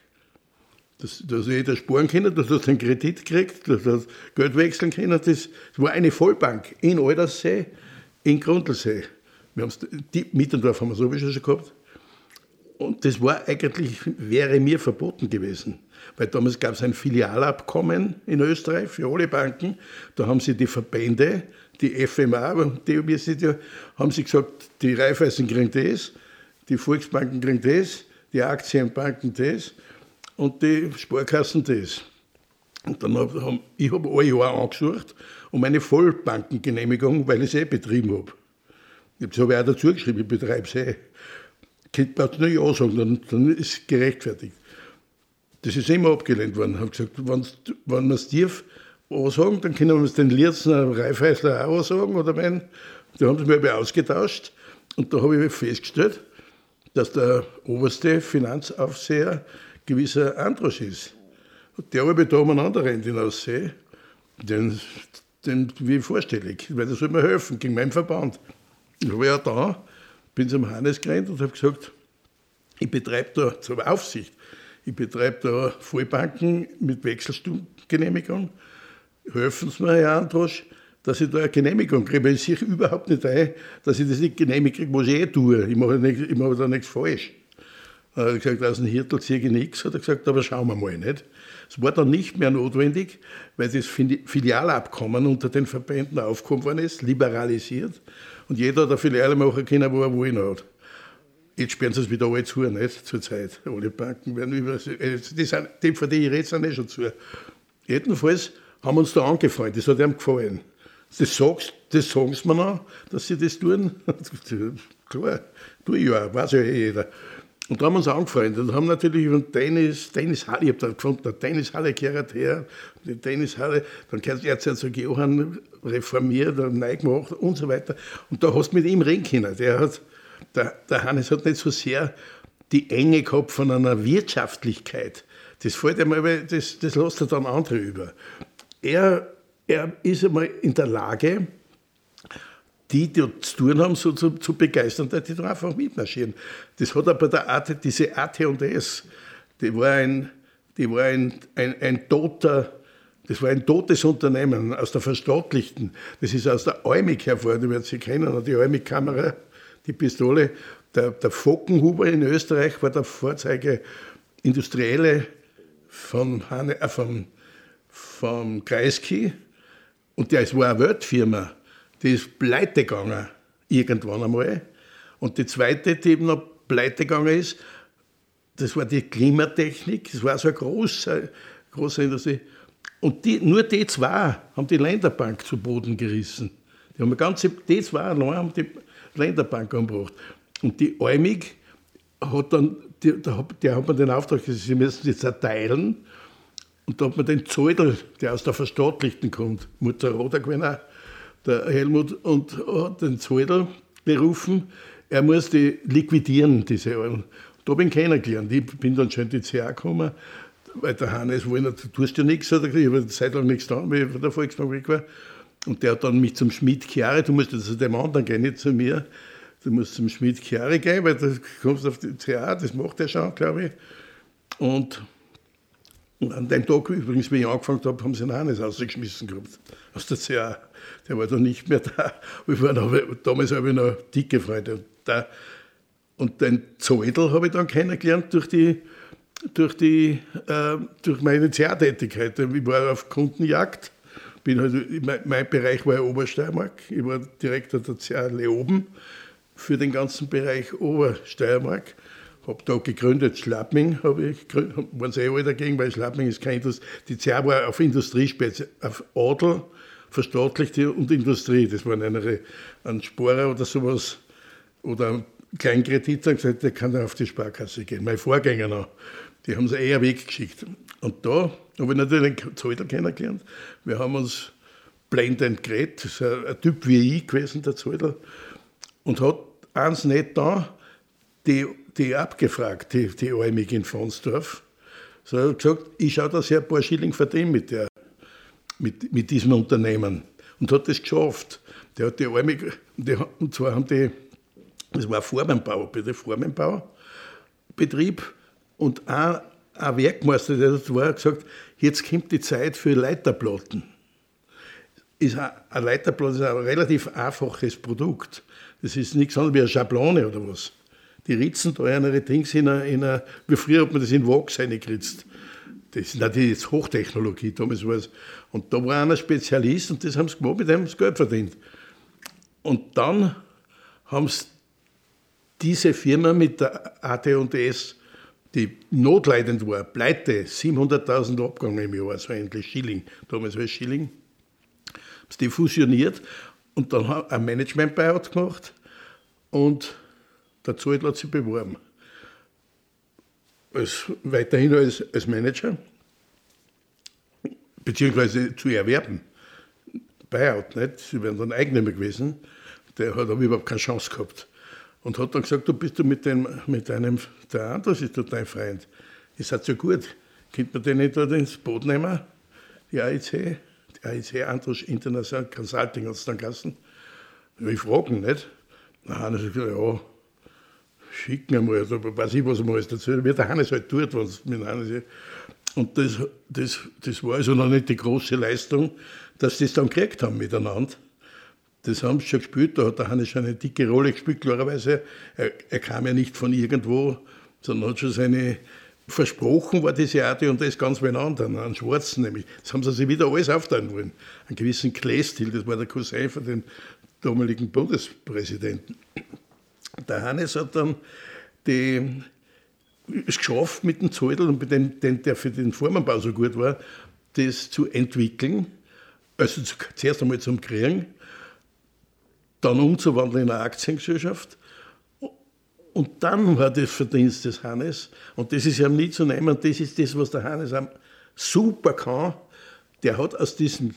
Dass, dass jeder sparen kann, dass er einen Kredit kriegt, dass er Geld wechseln kann. Das, das war eine Vollbank in Aldersee, in Grundlsee. Wir haben's, die Mittendorf haben wir sowieso schon gehabt. Und das war eigentlich, wäre mir verboten gewesen. Weil damals gab es ein Filialabkommen in Österreich für alle Banken. Da haben sie die Verbände, die FMA, die, wir sind ja, haben sie gesagt, die Raiffeisen kriegen das, die Volksbanken kriegen das, die Aktienbanken das und die Sparkassen das. Und dann habe ich hab ein Jahr angesucht um eine Vollbankengenehmigung, weil ich es eh betrieben habe. Das habe ich auch dazu geschrieben, ich betreibe eh. Könnte man nur Ja sagen, dann, dann ist es gerechtfertigt. Das ist immer abgelehnt worden. Ich habe gesagt, wenn, wenn wir es tief sagen, dann können wir es den Lierzener Reifeisler auch sagen oder mein. Da haben sie mich ausgetauscht und da habe ich festgestellt, dass der oberste Finanzaufseher gewisser Androsch ist. Und der habe ich da umeinander rennt in Aussee, den, den wie vorstellig, weil der soll mir helfen gegen meinen Verband. Ich war ja da, bin zum Hannes gerannt und habe gesagt, ich betreibe da zur Aufsicht, ich betreibe da Vollbanken mit Wechselstubengenehmigung. Helfen Sie mir, Herr Androsch, dass ich da eine Genehmigung kriege, ich sehe überhaupt nicht ein, dass ich das nicht genehmigt kriege, was ich eh tue. Ich mache, nicht, ich mache da nichts falsch. Er hat gesagt, aus dem Hirtel ziehe ich nichts, hat er gesagt, aber schauen wir mal nicht. Es war dann nicht mehr notwendig, weil das Filialabkommen unter den Verbänden aufgekommen worden ist, liberalisiert. Und jeder hat eine Filiale machen können, wo er wollen hat. Jetzt sperren sie es wieder alle zu, nicht? Zur Zeit. Alle Banken werden über. Die, sind, die, von denen ich rede, sind eh schon zu. Jedenfalls haben wir uns da angefreundet, das hat ihm gefallen. Das, sagst, das sagen sie mir noch, dass sie das tun. [LAUGHS] Klar, tue ich ja, weiß ja eh jeder. Und da haben wir uns angefreundet und haben natürlich über den Tennis, Tennishalle, ich habe da gefunden, eine Tennishalle gehört her, die Tennishalle, dann gehört Erzherzog Johann reformiert und neu gemacht und so weiter. Und da hast du mit ihm reden können. Der, hat, der, der Hannes hat nicht so sehr die Enge gehabt von einer Wirtschaftlichkeit. Das fällt einmal, das, das lässt er dann andere über. Er, er ist einmal in der Lage, die, die zu tun haben, so zu, zu begeistern, dass die da einfach mitmarschieren. Das hat aber der AT, diese AT&S, die war ein, die war ein, ein, ein toter, das war ein totes Unternehmen aus der Verstaatlichten. Das ist aus der Eumig hervor, die werden Sie kennen, die Eumig-Kamera, die Pistole. Der, der Fockenhuber in Österreich war der Vorzeige Industrielle von, Hane, äh, vom, vom Kreisky und der war eine Weltfirma die ist pleite gegangen, irgendwann einmal. Und die zweite, die eben noch pleite gegangen ist, das war die Klimatechnik, das war so eine große, große Industrie. Und die, nur die zwei haben die Länderbank zu Boden gerissen. Die, haben ganze, die zwei allein haben die Länderbank angebracht. Und die Eumig hat dann, die, der hat man den Auftrag, sie müssen sie zerteilen. Und da hat man den Zoldel, der aus der Verstaatlichten kommt, Mutter Roder gewesen, der Helmut, und hat den Zoldl berufen, er muss die liquidieren, diese Alten. Da bin ich kennengelernt. Ich bin dann schon in die CA gekommen, weil der Hannes wollte, du tust ja nichts, hat er ich habe eine Zeit lang nichts getan, weil ich von der Volksbank weg war. Und der hat dann mich zum Schmied Chiari, du musst zu dem anderen gehen, nicht zu mir, du musst zum Schmied Chiari gehen, weil du kommst auf die CA, das macht er schon, glaube ich. Und an dem Tag übrigens, wie ich angefangen habe, haben sie einen Hannes rausgeschmissen gehabt aus der CA der war dann nicht mehr da. [LAUGHS] Wir waren aber, damals habe ich noch dicke Freunde. Und, da, und den Zoidl habe ich dann kennengelernt durch, die, durch, die, äh, durch meine CA-Tätigkeit. Ich war auf Kundenjagd. Bin halt, mein, Bereich war Obersteiermark. Ich war Direktor der CA Leoben für den ganzen Bereich Obersteiermark. Habe da gegründet, Schlappming habe ich gegründet, waren eh alle dagegen, weil Schlappming ist kein Industrie. Die CA war auf Industrie, auf Adel, verstaatlichte und Industrie. Das waren eine, ein Sporer oder sowas oder ein Kleinkredit, und gesagt, der kann auf die Sparkasse gehen. Mein Vorgänger noch, die haben sie eher weggeschickt. Und da habe ich natürlich den Zolder kennengelernt. Wir haben uns blendend geredet. Das ist ein, Typ wie ich gewesen, der Zolder. Und hat eins nicht da, die, die abgefragt, die, die Almig in Fonsdorf. So er hat gesagt, ich schaue, dass ich ein paar Schilling verdiene mit, der, mit, mit diesem Unternehmen. Und hat das geschafft. Der hat die Almig, die, und zwar haben die, das war ein Formenbau, bitte Formenbaubetrieb. Und ein, ein Werkmeister, der dort war, hat gesagt, jetzt kommt die Zeit für Leiterplatten. Ist ein, ein Leiterplatte ist ein relativ einfaches Produkt. Das ist nichts anderes wie eine Schablone oder was die ritzen da eine Dings in einer, wie früher hat man das in Wachs reingeritzt. Das ist natürlich Hochtechnologie, damals war es. Und da war einer Spezialist und das haben sie gemacht, mit dem haben sie Geld verdient. Und dann haben sie diese Firma mit der AT&S, die notleidend war, pleite, 700.000 Abgang im Jahr, also endlich Schilling, damals war es Schilling, haben sie die fusioniert und dann haben ein Management-Buyout gemacht und der Zoll hat sich beworben. Als, weiterhin als, als Manager, beziehungsweise zu erwerben. Buyout, nicht? Sie wären dann Eigentümer gewesen. Der hat aber überhaupt keine Chance gehabt. Und hat dann gesagt, du bist du mit, dem, mit einem, der Andres ist dort dein Freund. Ist halt so gut. Könnte man den nicht dort ins Boot nehmen? Die AIC, die AIC Andros International Consulting hat es dann geheißen. Ich frage ihn nicht. Dann hat er gesagt, ja, schicken einmal, also weiß ich, was man alles dazu, wie der Hannes halt tut, was mit Hannes Und das, das, das war also noch nicht die große Leistung, dass sie das dann gekriegt haben miteinander. Das haben sie schon gespielt, da hat der Hannes schon eine dicke Rolle gespielt, klarerweise. Er, er kam ja nicht von irgendwo, sondern hat schon seine, versprochen war diese Arte und das ganz wen anderen, einen Schwarzen nämlich. Das haben sie sich wieder alles aufteilen wollen. Einen gewissen Kleestil, das war der Cousin von dem damaligen Bundespräsidenten. Der Hannes hat dann die, es geschafft, mit dem Zoldl und mit dem, den, der für den Formenbau so gut war, das zu entwickeln. Also zuerst einmal zum Kriegen, dann umzuwandeln in eine Aktiengesellschaft. Und dann war das Verdienst des Hannes, und das ist ja nie zu nehmen, das ist das, was der Hannes super kann. Der hat aus diesem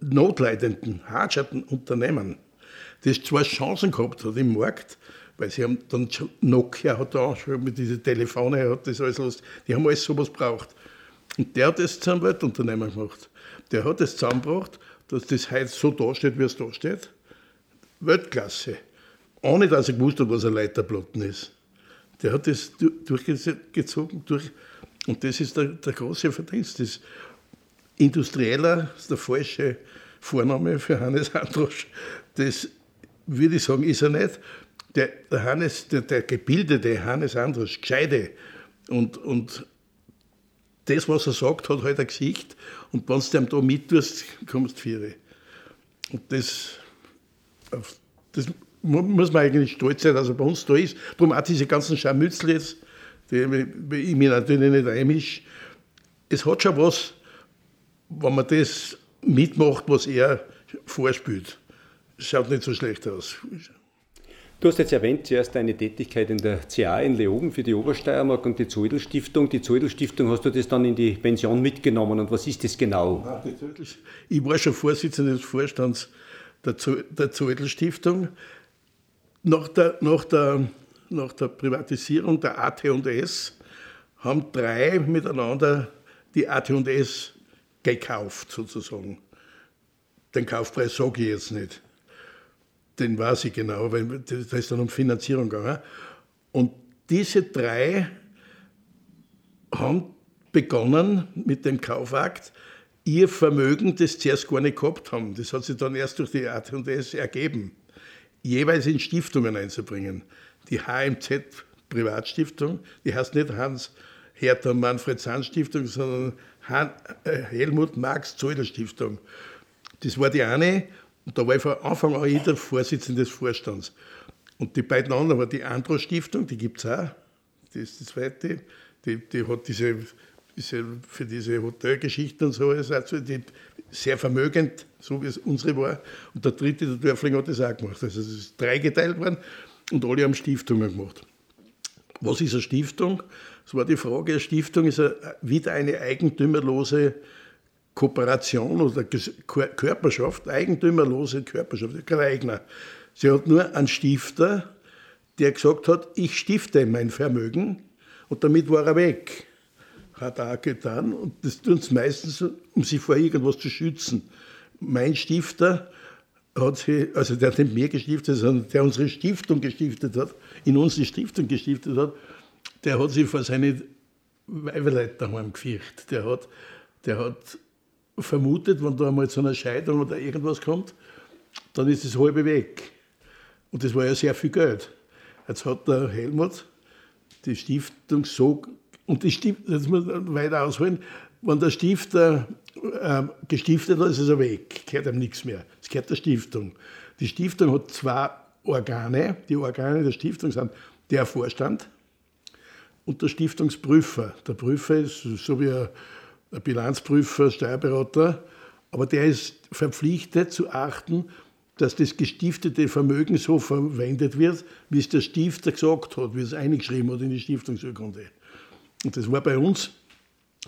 notleidenden, hartschatten Unternehmen das zwei Chancen gehabt hat im Markt, weil sie haben dann Nokia hat da schon mit diesen Telefone, hat das alles los, die haben alles sowas braucht. Und der hat das zu einem Weltunternehmen gemacht. Der hat das zusammengebracht, dass das heute so dasteht, wie es da steht. Weltklasse. Ohne dass er gewusst hat, was ein Leiterplatten ist. Der hat das durchgezogen. Durch, und das ist der, der große Verdienst. Das Industrieller ist der falsche Vorname für Hannes Androsch. Das würde ich sagen, ist er nicht. Der, Hannes, der, der, gebildete Hannes Andrus, gescheide und, und das, was er sagt, hat halt ein Gesicht und wenn du ihm da mittust, kommst du vier. Und das, das muss man eigentlich stolz sein, dass er bei uns da ist. Darum auch diese ganzen Scharmützel jetzt, die ich mir natürlich nicht einmische. Es hat schon was, wenn man das mitmacht, was er vorspielt schaut nicht so schlecht aus. Du hast jetzt erwähnt zuerst deine Tätigkeit in der CA in Leoben für die Obersteiermark und die Zoidl Stiftung. Die Zoidl Stiftung, hast du das dann in die Pension mitgenommen und was ist das genau? Ich war schon Vorsitzender des Vorstands der, Zoidl Stiftung. Nach der, nach, der, nach der Privatisierung der AT&S haben drei miteinander die AT&S gekauft, sozusagen. Den Kaufpreis sage ich jetzt nicht den weiß ich genau, weil da ist dann um Finanzierung gegangen. Und diese drei haben begonnen mit dem Kaufakt, ihr Vermögen, das zuerst gar nicht gehabt haben, das hat sich dann erst durch die AT&S ergeben, jeweils in Stiftungen einzubringen. Die HMZ Privatstiftung, die heißt nicht Hans Hertha Manfred Sand Stiftung, sondern äh, Helmut Marx Zöder Stiftung. Das war die eine und da war ich von Anfang an jeder Vorsitzende des Vorstands. Und die beiden anderen war die Andro Stiftung, die gibt es auch, die ist die zweite, die, die hat diese bisschen für diese Hotelgeschichten und so, also die, sehr vermögend, so wie es unsere war. Und der dritte, der Dörfling, hat das auch gemacht. Also es ist dreigeteilt worden und alle haben Stiftungen gemacht. Was ist eine Stiftung? Das war die Frage. Eine Stiftung ist wieder eine eigentümerlose Kooperation oder Körperschaft, eigentümerlose Körperschaft, kein Eigner. Sie hat nur einen Stifter, der gesagt hat, ich stifte mein Vermögen und damit war er weg. Hat er auch getan und das tun sie meistens, um sich vor irgendwas zu schützen. Mein Stifter hat sie, also der hat nicht mehr gestiftet, sondern der unsere Stiftung gestiftet hat, in unsere Stiftung gestiftet hat, der hat sich vor seine Weiberleute daheim gefürchtet. Der hat, der hat vermutet, wenn da einmal zu einer Scheidung oder irgendwas kommt, dann ist das halbe weg. Und das war ja sehr viel Geld. Jetzt hat der Helmut die Stiftung so, und die Stiftung, das muss man weiter ausholen, wenn der Stifter äh, gestiftet hat, ist er weg, gehört ihm nichts mehr. Es gehört der Stiftung. Die Stiftung hat zwei Organe. Die Organe der Stiftung sind der Vorstand und der Stiftungsprüfer. Der Prüfer ist so wie ein Bilanzprüfer, Steuerberater, aber der ist verpflichtet zu achten, dass das gestiftete Vermögen so verwendet wird, wie es der Stifter gesagt hat, wie es eingeschrieben hat in die Stiftungsurkunde. Und das war bei uns,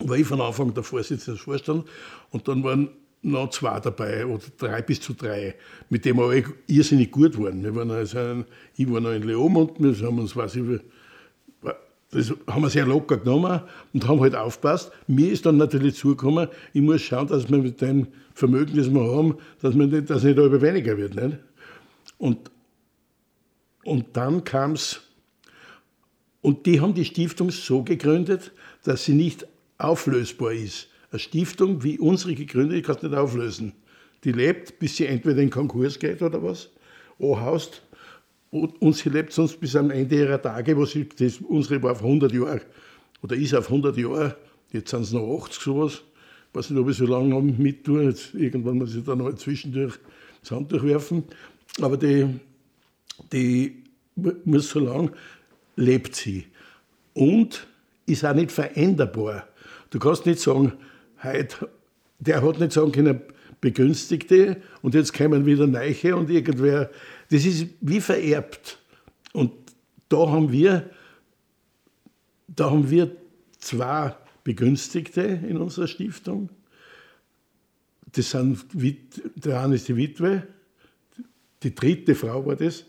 war ich von Anfang der Vorsitzende des Vorstands und dann waren noch zwei dabei oder drei bis zu drei, mit denen wir irrsinnig gut waren. Wir waren also ich war noch in Leom und wir haben uns, weiß ich, das haben wir sehr locker genommen und haben halt aufgepasst. Mir ist dann natürlich zugekommen, ich muss schauen, dass wir mit dem Vermögen, das wir haben, dass, wir nicht, dass nicht über weniger wird. Nicht? Und, und dann kam es, und die haben die Stiftung so gegründet, dass sie nicht auflösbar ist. Eine Stiftung wie unsere gegründet, die kannst du nicht auflösen. Die lebt, bis sie entweder in Konkurs geht oder was, anhaust und sie lebt sonst bis am Ende ihrer Tage, wo sie, das, unsere war auf 100 Jahre, oder ist auf 100 Jahre, jetzt sind es noch 80 sowas, weiß nicht, ob ich so lange noch mit tue, jetzt irgendwann muss ich da noch zwischendurch das Handtuch werfen, aber die, die muss so lange, lebt sie. Und ist auch nicht veränderbar. Du kannst nicht sagen, heute, der hat nicht sagen können, Begünstigte und jetzt kommen wieder Neiche und irgendwer das ist wie vererbt. Und da haben wir, da haben wir zwei Begünstigte in unserer Stiftung. Das sind, der eine ist die Witwe, die dritte Frau war das.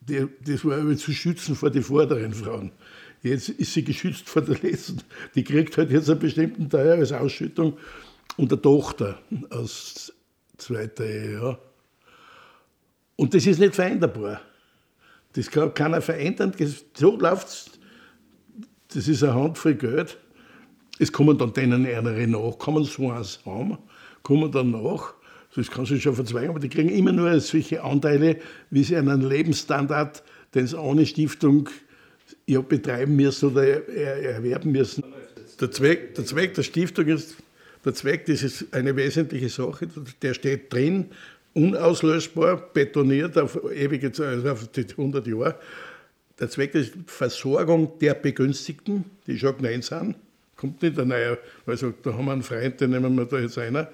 Das war aber zu schützen vor den vorderen Frauen. Jetzt ist sie geschützt vor der letzten. Die kriegt halt jetzt einen bestimmten Teil als Ausschüttung und der Tochter aus zweiter Ehe. Ja. Und das ist nicht veränderbar. Das kann keiner verändern. So läuft es. Das ist eine Handvoll Geld. Es kommen dann denen andere nach, man so eins haben, kommen dann nach. Das kann sich schon verzweigen, aber die kriegen immer nur solche Anteile, wie sie einen Lebensstandard, den sie ohne Stiftung ja, betreiben müssen oder erwerben müssen. Der Zweck, der Zweck der Stiftung ist, der Zweck, das ist eine wesentliche Sache, der steht drin, unauslösbar, betoniert auf ewige also auf die 100 Jahre. Der Zweck ist Versorgung der Begünstigten, die schon genannt sind. Kommt nicht ein neuer, also da haben wir einen Freund, den nehmen wir da jetzt einer.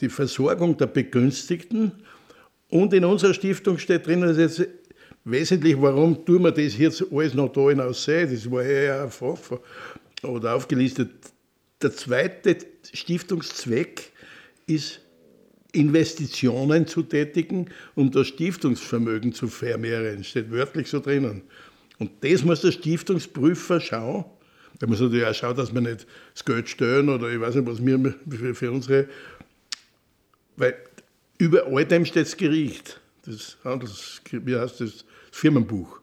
Die Versorgung der Begünstigten. Und in unserer Stiftung steht drin, das ist jetzt wesentlich, warum tun wir das jetzt alles noch da hinaus sehen. Das war ja oder aufgelistet. Der zweite Stiftungszweck ist Investitionen zu tätigen, um das Stiftungsvermögen zu vermehren. Steht wörtlich so drinnen. Und das muss der Stiftungsprüfer schauen. Der muss natürlich auch schauen, dass wir nicht das Geld stellen oder ich weiß nicht, was wir für, unsere. Weil über all dem steht das Gericht. Das Handels, wie heißt das? das Firmenbuch.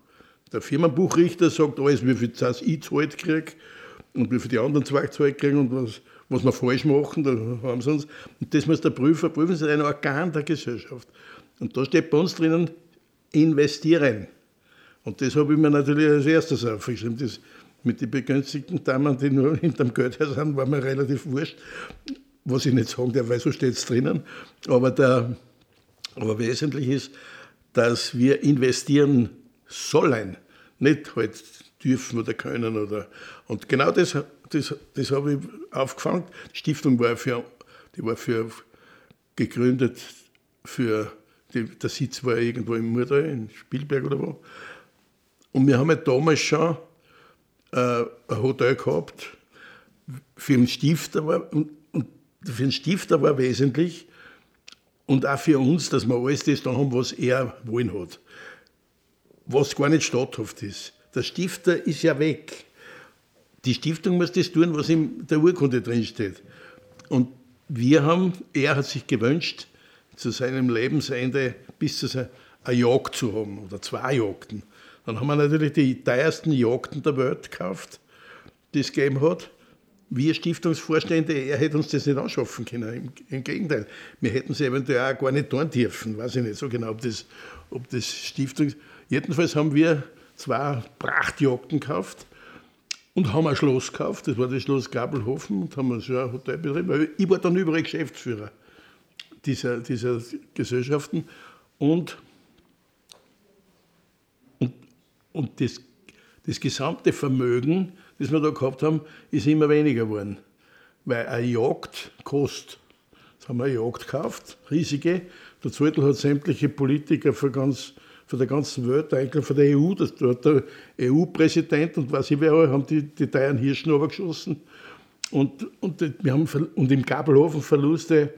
Der Firmenbuchrichter sagt alles, wie viel das ich zahlt kriege und wie viel die anderen zwei zahlt kriegen und was was wir falsch machen, da haben sie uns. Und das muss der Prüfer prüfen, das ist ein Organ der Gesellschaft. Und da steht bei uns drinnen, investieren. Und das habe ich mir natürlich als erstes aufgeschrieben. Das mit den begünstigten Damen, die nur [LAUGHS] hinterm her sind, war mir relativ wurscht. Was ich nicht sagen darf, weil so steht es drinnen. Aber, der, aber wesentlich ist, dass wir investieren sollen, nicht halt dürfen oder können. Oder, und genau das das, das habe ich aufgefangen. Die Stiftung war für, die war für gegründet für, die, der Sitz war irgendwo im Murdal, in Spielberg oder wo. Und wir haben ja damals schon äh, ein Hotel gehabt. Für den Stifter war, und, und für den Stifter war wesentlich, und auch für uns, dass wir alles das da haben, was er wollen hat. Was gar nicht statthaft ist. Der Stifter ist ja weg. Die Stiftung muss das tun, was in der Urkunde drinsteht. Und wir haben, er hat sich gewünscht, zu seinem Lebensende bis zu seiner, eine Jagd zu haben oder zwei Jagden. Dann haben wir natürlich die teuersten Jagden der Welt gekauft, die es gegeben hat. Wir Stiftungsvorstände, er hätte uns das nicht anschaffen können. Im, Im, Gegenteil, wir hätten es eventuell auch gar nicht tun dürfen. Weiß ich nicht so genau, ob das, ob das Stiftungs. Jedenfalls haben wir zwei Prachtjagden gekauft und haben ein Schloss gekauft. Das war das Schloss Gabelhofen und haben so ein Hotel betrieben. Ich war dann überall Geschäftsführer dieser, dieser Gesellschaften und, und, und das, das gesamte Vermögen, das wir da gehabt haben, ist immer weniger geworden. Weil eine Jagd kostet. Jetzt haben wir eine Jagd gekauft, riesige. Der Zettel hat sämtliche Politiker von, ganz, von der ganzen Welt, eigentlich von der EU, das, der EU-Präsident und was ich wer, haben die, die teuren Hirschen geschossen. Und, und, wir haben, und im Gabelhofen Verluste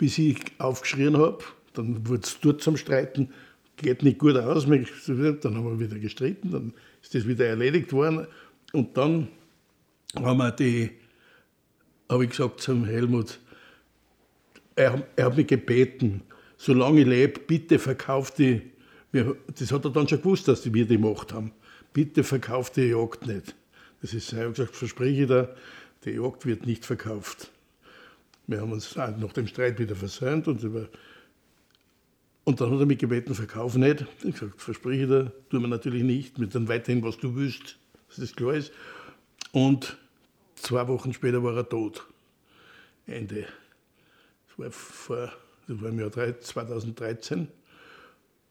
bis ich aufgeschrien habe. Dann wurde es dort zum Streiten, geht nicht gut aus. Dann haben wir wieder gestritten, dann ist das wieder erledigt worden. Und dann haben wir die, habe ich gesagt zum Helmut, er, er hat mich gebeten, solange ich lebe, bitte verkauf die, das hat er dann schon gewusst, dass wir die gemacht haben, bitte verkauf die Jagd nicht. Das ist, er hat gesagt, verspreche ich dir, die Jagd wird nicht verkauft. Wir haben uns nach dem Streit wieder versöhnt und, über und dann hat er mich gebeten, verkauf nicht. Ich habe gesagt, verspreche dir, tun wir natürlich nicht, mit dann weiterhin, was du willst, dass das klar ist. Und zwei Wochen später war er tot. Ende. Das war, vor, das war im Jahr 2013.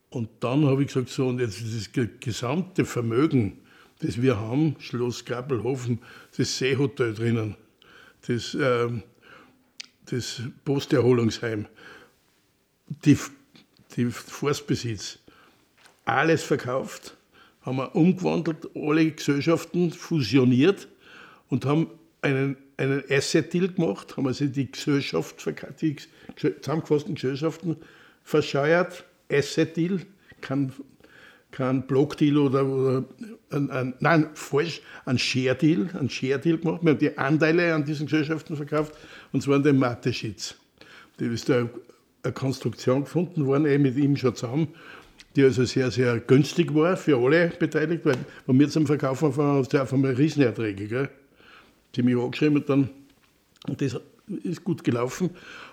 Und dann habe ich gesagt, so, und jetzt das gesamte Vermögen, das wir haben, Schloss Gabelhofen, das Seehotel drinnen, das ähm, das Posterholungsheim, die, die Forstbesitz, alles verkauft, haben wir umgewandelt, alle Gesellschaften fusioniert und haben einen, einen Asset-Deal gemacht, haben also die Gesellschaft, die zusammengefassten Gesellschaften verscheuert, Asset-Deal, kein, kein Block-Deal oder, oder ein, ein, nein, falsch, ein Share-Deal, ein Share-Deal gemacht. Wir haben die Anteile an diesen Gesellschaften verkauft und zwar an den Mateschitz. Da ist da eine Konstruktion gefunden worden, eh mit ihm schon zusammen, die also sehr, sehr günstig war für alle beteiligt, weil wenn wir zum Verkaufen fahren, hast du auf einmal Riesenerträge. Gell? Die mich angeschrieben und dann, und das ist gut gelaufen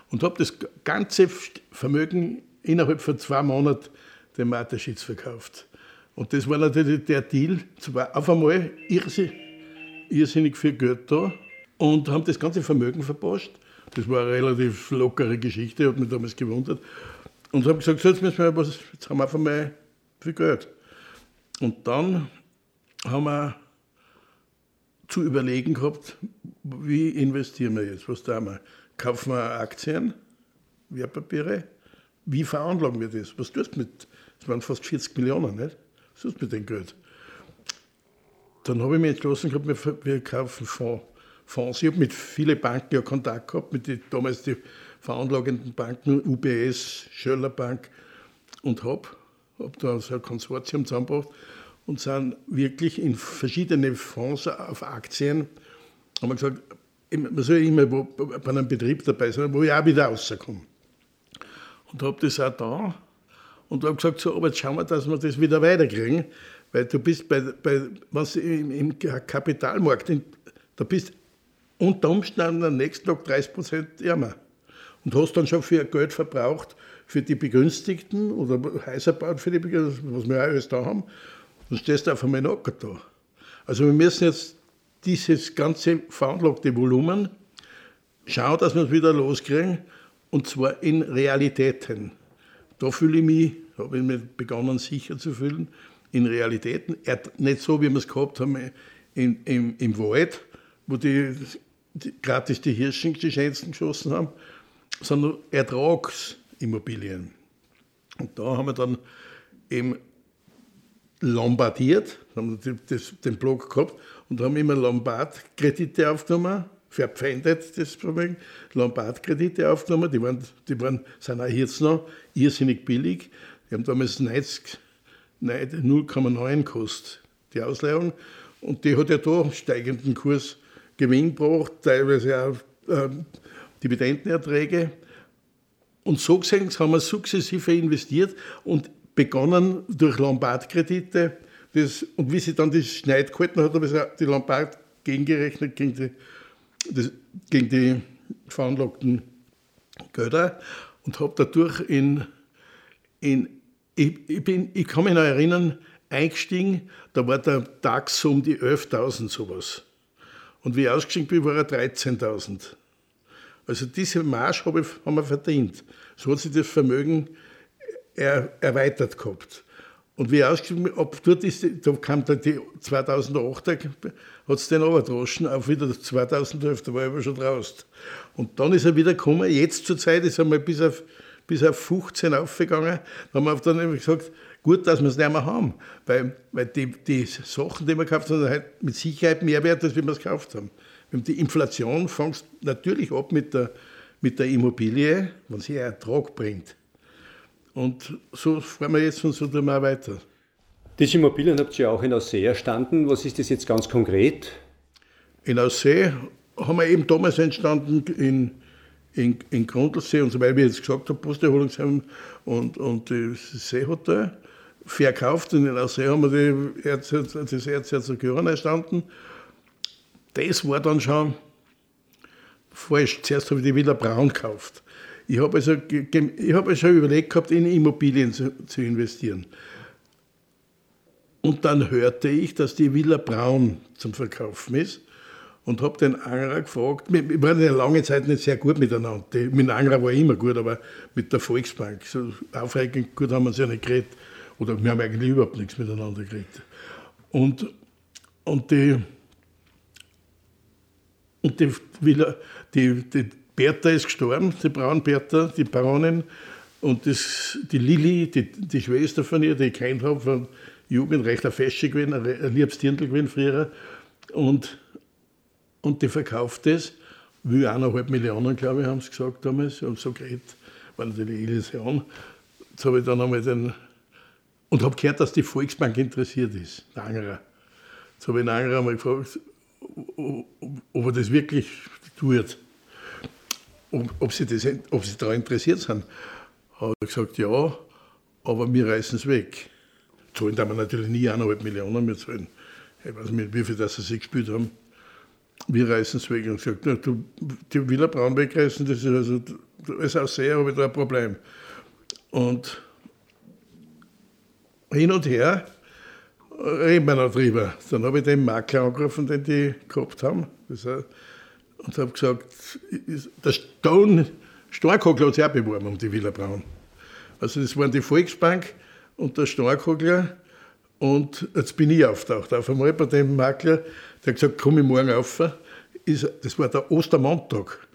und habe das ganze Vermögen innerhalb von zwei Monaten dem Mateschitz verkauft. Und das war natürlich der Deal, zwar auf einmal irrsinnig, viel Geld da, und haben das ganze Vermögen verpasst. Das war eine relativ lockere Geschichte, hat mich damals gewundert. Und haben gesagt, so, jetzt, müssen wir was, jetzt haben wir einfach mal viel Geld. Und dann haben wir zu überlegen gehabt, wie investieren wir jetzt, was tun wir? Kaufen wir Aktien, Wertpapiere? Wie veranlagen wir das? Was tust du mit, das waren fast 40 Millionen, nicht? Was tust du mit dem Geld? Dann habe ich mich entschlossen gehabt, wir, wir kaufen Fonds. Fonds. Ich habe mit vielen Banken ja Kontakt gehabt, mit den damals die veranlagenden Banken, UBS, Schöller Bank und habe hab da so ein Konsortium zusammengebracht und sind wirklich in verschiedene Fonds auf Aktien, haben wir gesagt, man soll immer bei einem Betrieb dabei sein, wo ich auch wieder rauskomme. Und habe das auch da und habe gesagt, so, aber jetzt schauen wir, dass wir das wieder weiterkriegen, weil du bist bei, bei was im, im Kapitalmarkt, da bist unter Umständen am nächsten Tag 30 Prozent ärmer. Und hast dann schon viel Geld verbraucht für die Begünstigten oder Häuser baut für die Begünstigten, was wir auch alles da haben. Und stehst du auf einmal Acker da. Also wir müssen jetzt dieses ganze veranlagte Volumen schauen, dass wir es wieder loskriegen. Und zwar in Realitäten. Da fühle ich mich, habe ich mich begonnen sicher zu fühlen, in Realitäten. Nicht so, wie wir es gehabt haben in, im, im Wald, wo die, die gratis die Hirschen die schönsten geschossen haben, sondern Ertragsimmobilien. Und da haben wir dann eben lombardiert, haben den Blog gehabt und haben immer Lombard-Kredite aufgenommen, verpfändet das Vermögen, Lombard-Kredite aufgenommen, die, waren, die waren, sind auch jetzt noch irrsinnig billig. Die haben damals 0,9 gekostet, die Ausleihung. Und die hat ja da steigenden Kurs Gewinn gebracht, teilweise auch äh, Dividendenerträge. Und so gesehen haben wir sukzessive investiert und begonnen durch Lombard-Kredite. und wie sie dann das Schneid gehalten hat, habe ich die Lombard gegengerechnet gegen die, das, gegen die veranlagten Gelder und habe dadurch in, in ich, ich, bin, ich kann mich noch erinnern, eingestiegen, da war der DAX um die 11.000 sowas. Und wie ich ausgestiegen bin, war er 13.000. Also diese Marsch habe ich, haben wir verdient. So hat sich das Vermögen er, erweitert gehabt. Und wie ich ausgestiegen bin, ab dort ist, da kam dann die 2008er, hat es den runtergedroschen, auf wieder 2012, da war ich aber schon draußen. Und dann ist er wieder gekommen, jetzt zur Zeit ist er mal bis auf, bis auf 15 aufgegangen, da haben wir dann gesagt, gut, dass wir es nicht mehr haben. Weil, weil die, die Sachen, die wir gekauft haben, halt mit Sicherheit mehr wert, als wir es gekauft haben. Die Inflation fängt natürlich ab mit der, mit der Immobilie, wenn sie einen Ertrag bringt. Und so fahren wir jetzt und so tun wir auch weiter. Diese Immobilien habt ihr auch in Aussee erstanden. Was ist das jetzt ganz konkret? In Aussee haben wir eben damals entstanden in, in, in Grundlsee und so wie ich jetzt gesagt habe, Posterholungsheim und, und das Seehotel verkauft und in Aussee haben wir das Erzherzog Johann erstanden. Das war dann schon falsch. Zuerst habe ich die Villa Braun gekauft. Ich habe also, habe also überlegt gehabt, in Immobilien zu, zu investieren. Und dann hörte ich, dass die Villa Braun zum Verkaufen ist und habe den Angerer gefragt, wir waren ja lange Zeit nicht sehr gut miteinander. mit dem Angerer war ich immer gut, aber mit der Volksbank, so aufregend gut haben wir uns ja nicht geredet. Oder wir haben eigentlich überhaupt nichts miteinander gekriegt. Und, und die, und die, die, die Bertha ist gestorben, die Braun Bertha, die Baronin. Und das, die Lilly, die, die Schwester von ihr, die ich kennt habe Jugend, recht ein Fesche gewesen, ein liebes Dirndl gewesen früher. Und, und die verkauft das, will eineinhalb Millionen, glaube ich, haben sie gesagt damals. Und so geredet, war natürlich Illusion. Jetzt habe ich dann einmal den und habe gehört, dass die Volksbank interessiert ist, der Angerer. Jetzt habe ich den Angerer mal gefragt, ob er das wirklich tut, ob, ob, sie, das, ob sie daran interessiert sind. Hat er gesagt, ja, aber wir reißen es weg. Zahlen da wir natürlich nie eineinhalb Millionen mehr zahlen. Ich weiß nicht, wie viel das sie gespielt haben. Wir reißen es weg und gesagt, na, du, die Villa Braun wegreißen, das ist also, ist auch sehr, aber da ein Problem. Und hin und her reden wir noch drüber. Dann habe ich den Makler angerufen, den die gehabt haben. und habe gesagt, der Stone, Storkogler hat sich auch beworben um die Villa Braun. Also das waren die Volksbank und der Storkogler. Und jetzt bin ich auftaucht. Auf einmal bei dem Makler, der hat gesagt, komm ich morgen auf. Das war der Ostermontag.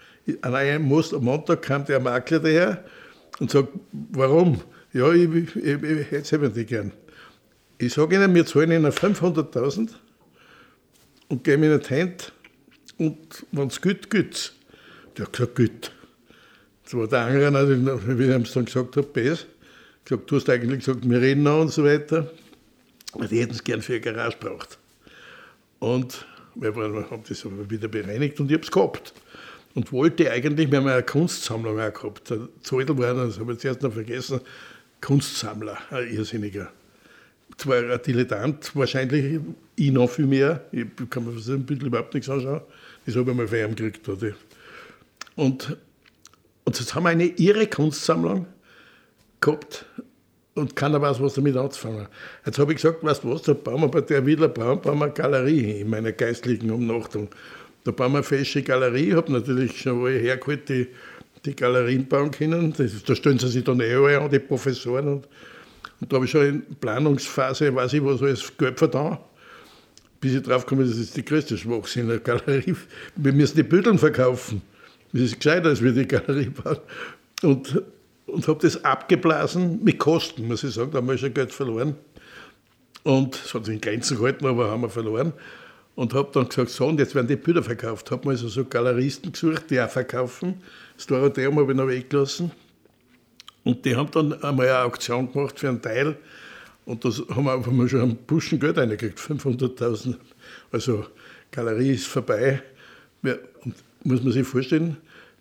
An einem Ostermontag kam der Makler daher und sagt, warum? Ja, ich, ich, ich, hätte es nicht gern. Ich sage Ihnen, wir zahlen Ihnen 500.000 und geben Ihnen die Hand und wenn es gut, gut. Der hat gesagt, gut. Das war der andere, wie ich ihm dann gesagt habe, besser. Gesagt, du hast eigentlich gesagt, wir reden noch und so weiter. Die hätten es gern für eine Garage braucht. Und wir haben das aber wieder bereinigt und ich habe es gehabt. Und wollte eigentlich, wir haben eine Kunstsammlung auch gehabt. Der Zoltel war, das habe ich zuerst noch vergessen, Kunstsammler, ein Irrsinniger. Zwar ein Dilettant, wahrscheinlich ich noch viel mehr. Ich kann mir ein bisschen überhaupt nichts anschauen. Das habe ich mal von ihm gekriegt. Und, und jetzt haben wir eine irre Kunstsammlung gehabt und keiner weiß, was damit anzufangen. Jetzt habe ich gesagt, weißt du was, da bauen wir bei der Villa Braun bauen wir eine Galerie in meiner geistlichen Umnachtung. Da bauen wir eine fesche Galerie, habe natürlich schon alle hergeholt, die die Galerien bauen können. Das, da stellen sie sich dann eh alle an, die Professoren. Und, und da habe ich schon in Planungsphase, weiß ich, was alles Geld vertan. bis ich drauf komme, das ist die größte Schwachsinn in der Galerie. Wir müssen die Büdeln verkaufen. Das ist gescheiter, als wir die Galerie bauen. Und, und habe das abgeblasen mit Kosten, muss ich sagen. Da haben wir schon Geld verloren. Und es hat sich in Grenzen gehalten, aber haben wir verloren. Und habe dann gesagt, so, und jetzt werden die Bilder verkauft. Habe mir also so Galeristen gesucht, die auch verkaufen. Das Dorotheum habe ich noch weggelassen. Und die haben dann einmal eine Auktion gemacht für einen Teil. Und das haben wir einfach mal schon einen Buschen Geld reingekriegt, 500.000. Also Galerie ist vorbei. Und muss man sich vorstellen,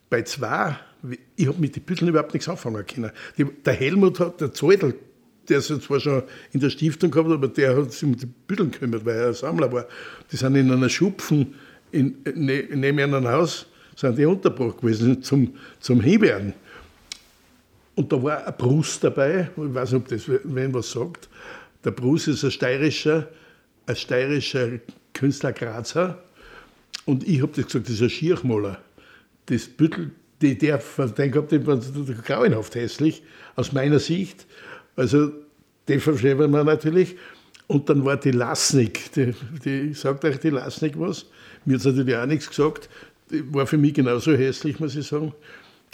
bei zwei, ich habe mit den Bütteln überhaupt nichts anfangen können. Die, der Helmut hat, der Zoldl, der ist zwar schon in der Stiftung gehabt, aber der hat sich um die Bütteln gekümmert, weil er ein Sammler war. Die sind in einer Schupfen in, ne, neben einem Haus sind die untergebracht gewesen zum, zum Hinwerden. Und da war ein Bruce dabei, ich weiß nicht, ob das wen was sagt. Der Bruce ist ein steirischer, ein steirischer Künstler Grazer. Und ich habe das gesagt, das ist ein Schirchmaler. Das Büttel, die, der den gehabt, den war grauenhaft hässlich, aus meiner Sicht. Also, den verstehen wir natürlich. Und dann war die Lasnik, die, die sagt euch die Lasnik was. Mir hat natürlich auch nichts gesagt. Die war für mich genauso hässlich, muss ich sagen.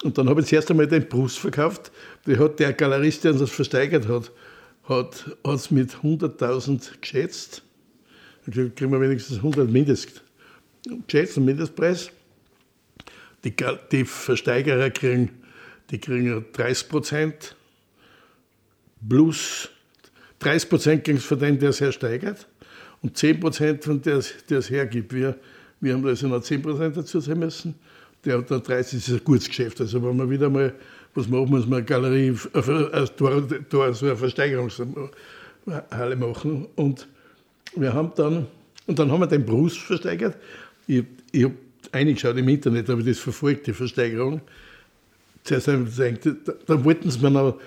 Und dann habe ich zuerst einmal den Brust verkauft. Die hat der Galerist, der uns das versteigert hat, hat es mit 100.000 geschätzt. Gesagt, kriegen wir wenigstens 100 Mindest, geschätzt, Mindestpreis. Die, die Versteigerer kriegen, die kriegen 30 Prozent plus 30 Prozent kriegen es von dem, der es hersteigert und 10 Prozent von dem, der es hergibt. Wir, wir haben also noch 10 Prozent dazu sein müssen der hat da 30, das ist ein gutes Geschäft. Also wenn man wieder mal was machen, muss man eine Galerie, ein Tor, Tor, so eine Versteigerungshalle machen. Und wir haben dann, und dann haben wir den Bruce versteigert. Ich, ich habe eingeschaut im Internet, habe ich das verfolgt, die Versteigerung. Zuerst habe ich gedacht, da, da wollten sie mir noch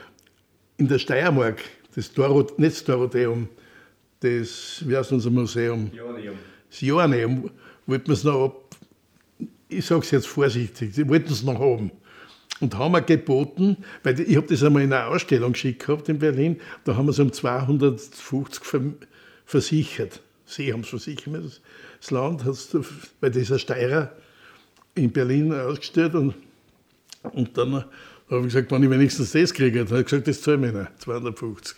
in der Steiermark, das Dorot, nicht das Dorotheum, das, wie heißt unser Museum? Joanneum. Das Joanneum, wollten wir es noch ab, ich sage es jetzt vorsichtig, sie wollten es noch haben. Und haben wir geboten, weil ich habe das einmal in einer Ausstellung geschickt gehabt in Berlin, da haben wir es um 250 versichert. Sie haben es versichert, das Land, weil dieser Steirer in Berlin ausgestellt und, und dann habe ich gesagt, wenn ich wenigstens das kriege, dann habe ich gesagt, das zahle ich mir 250.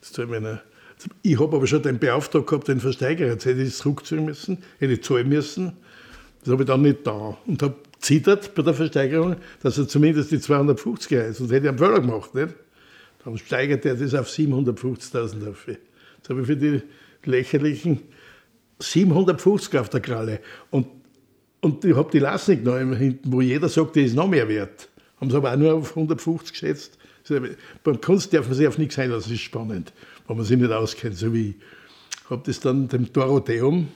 Das zahle ich mir Ich habe aber schon den Beauftrag gehabt, den Versteiger, jetzt hätte ich es zurückzahlen müssen, hätte ich zahlen müssen. Das habe ich dann nicht da und habe zittert bei der Versteigerung, dass er zumindest die 250 heißt. Sonst hätte ich einen Fehler gemacht. Nicht? Dann steigert er das auf 750.000 dafür. Jetzt habe ich für die lächerlichen 750 auf der Kralle. Und, und ich habe die Lasnik noch hinten, wo jeder sagt, die ist noch mehr wert. Haben sie aber auch nur auf 150 geschätzt. Beim Kunst darf man sich auf nichts einlassen, das ist spannend, wenn man sich nicht auskennt, so wie ich. Ich habe das dann dem Dorotheum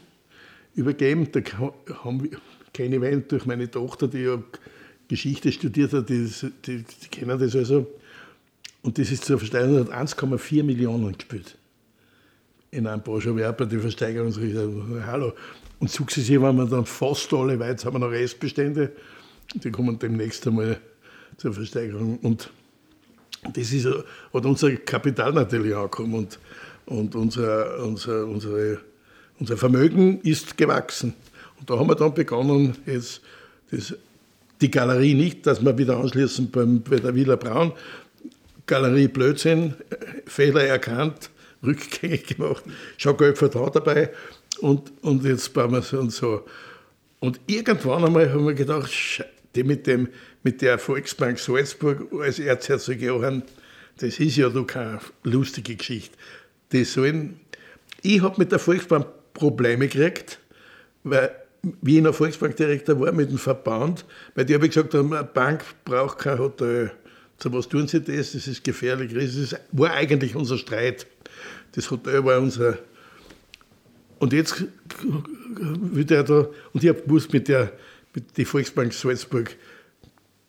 übergeben. Da haben wir, kenne ich Wein durch meine Tochter, die ja Geschichte studiert hat, die, die, die kennen das also. Und das ist zur Versteigerung, hat 1,4 Millionen gespielt. In einem Branchenwerber, die Versteigerung, hallo. Und sukzessive haben wir dann fast alle, weil jetzt haben wir noch Restbestände, die kommen demnächst einmal zur Versteigerung. Und das ist, hat unser Kapital natürlich angekommen und, und unser, unser, unsere unser Vermögen ist gewachsen. Und da haben wir dann begonnen, jetzt das, die Galerie nicht, dass wir wieder anschließen beim, bei der Villa Braun. Galerie Blödsinn, Fehler erkannt, rückgängig gemacht, schon Geld vertraut dabei und, und jetzt bauen wir es und so. Und irgendwann einmal haben wir gedacht, die mit, dem, mit der Volksbank Salzburg als Erzherzog Johann, das ist ja doch keine lustige Geschichte. Die sollen, ich habe mit der Volksbank Probleme gekriegt, weil ich noch Volksbankdirektor war mit dem Verband, weil die habe gesagt, eine Bank braucht kein Hotel. So was tun sie das? Das ist gefährlich. Das war eigentlich unser Streit. Das Hotel war unser. Und jetzt wird er da, und ich habe gewusst, mit der mit der Volksbank Salzburg,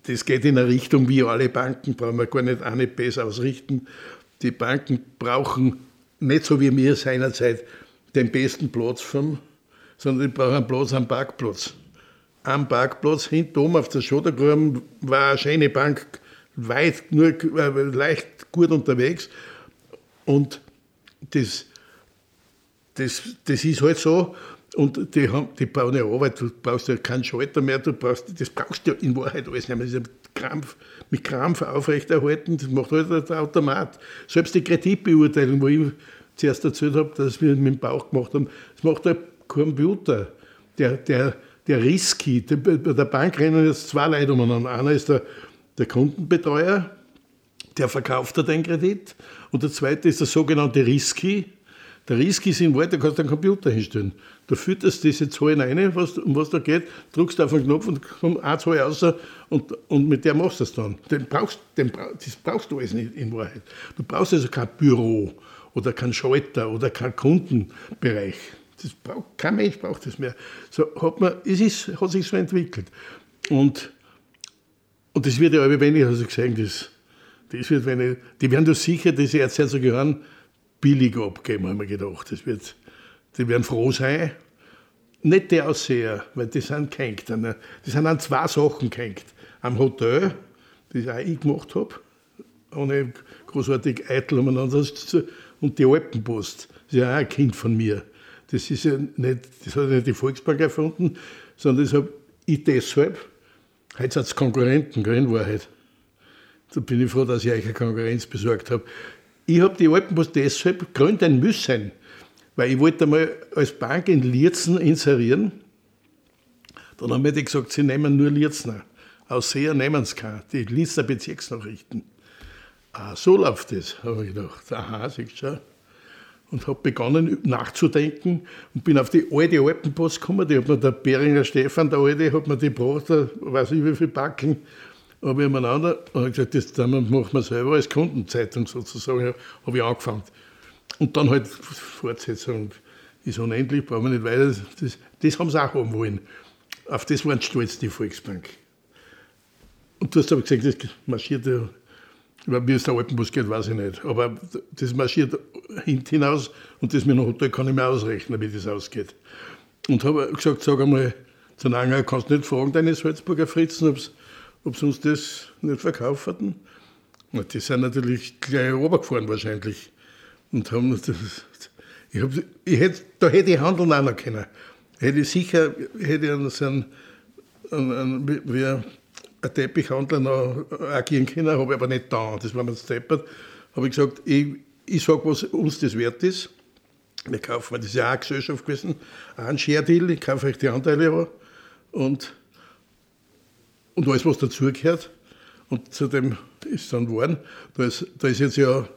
das geht in eine Richtung wie alle Banken, brauchen wir gar nicht eine besser ausrichten. Die Banken brauchen nicht so wie wir seinerzeit den besten Platz vom, sondern ich brauche einen Platz am Parkplatz. Am Parkplatz hinten oben auf der Schodergruben war eine schöne Bank, weit, nur äh, leicht gut unterwegs. Und das, das, das ist halt so. Und die, haben, die bauen ja Arbeit, du brauchst ja keinen Schalter mehr, du brauchst, das brauchst du ja in Wahrheit alles nicht mehr. Das ist Krampf, mit Krampf aufrechterhalten, das macht halt der Automat. Selbst die Kreditbeurteilung, wo ich zuerst erzählt habe, dass wir mit dem Bauch gemacht haben, das macht der Computer. Der, der, der Risky, bei der Bank rennen jetzt zwei Leute umeinander. Einer ist der, der Kundenbetreuer, der verkauft dir den Kredit. Und der zweite ist der sogenannte Risky, der Risk ist in Wahrheit, da kannst du einen Computer hinstellen. Du fütterst diese Zahlen rein, was, um was da geht, drückst auf den Knopf und kommt eine Zahl raus und, und mit der machst du es dann. Den brauchst, den, das brauchst du alles nicht in Wahrheit. Du brauchst also kein Büro oder kein Schalter oder kein Kundenbereich. Das braucht, kein Mensch braucht das mehr. So hat, man, es ist, hat sich so entwickelt. Und, und das wird ja immer weniger, also gesagt, das, das wird, ich, die werden da sicher, diese Erzähler gehören, billig abgeben, haben wir gedacht. Das wird, die werden froh sein. Nicht die Ausseher, weil die sind gehängt. Die sind an zwei Sachen gehängt. Am Hotel, das auch ich gemacht habe, ohne großartig eitel umeinander, und die Alpenpost, das ist ja auch ein Kind von mir. Das, ist ja nicht, das hat ja nicht die Volksbank erfunden, sondern das habe ich deshalb, heute hat es Konkurrenten, in Wahrheit. Da bin ich froh, dass ich euch eine Konkurrenz besorgt habe. Ich habe die Alpenpost deshalb gründen müssen, weil ich wollte mal als Bank in Lierzen inserieren. Dann haben mir die gesagt, sie nehmen nur Lierzner. Aus Seher nehmen sie keinen, die Linzer Bezirksnachrichten. Ah, so läuft das, habe ich gedacht. Aha, siehst du. Und habe begonnen nachzudenken und bin auf die alte Alpenpost gekommen. Die hat mir der Beringer Stefan, der Alte, hat mir die gebracht, da weiß ich wie viel Backen habe ich umeinander und gesagt, das machen wir selber als Kundenzeitung sozusagen, habe ich angefangen. Und dann halt Fortsetzung ist unendlich, brauchen wir nicht weiter. Das, das haben sie auch haben wollen. Auf das waren stolz, die Volksbank. Und du hast aber gesagt, das marschiert ja, wie es der Alpenbus geht, weiß ich nicht. Aber das marschiert hinten hinaus und das mit dem Hotel kann ich mir ausrechnen, wie das ausgeht. Und habe gesagt, sag einmal, zu Nanger, kannst du nicht fragen, deine Salzburger Fritzen, ob ob sie uns das nicht verkauft hatten. Und die sind natürlich gleich runtergefahren wahrscheinlich. Und haben das, ich hab, ich hätte, da hätte ich handeln auch noch können. Hätte ich sicher, hätte ich so einen, einen, einen, wie ein Teppichhandler noch agieren können, habe ich aber nicht da. Das war mir steppert. Habe ich gesagt, ich, ich sage, was uns das wert ist. Wir kaufen, das ist ja auch eine Gesellschaft gewesen, auch ein Share-Deal, ich kaufe euch die Anteile an. Und und alles, was dazugehört. Und zu dem ist dann geworden, da ist, da ist jetzt ja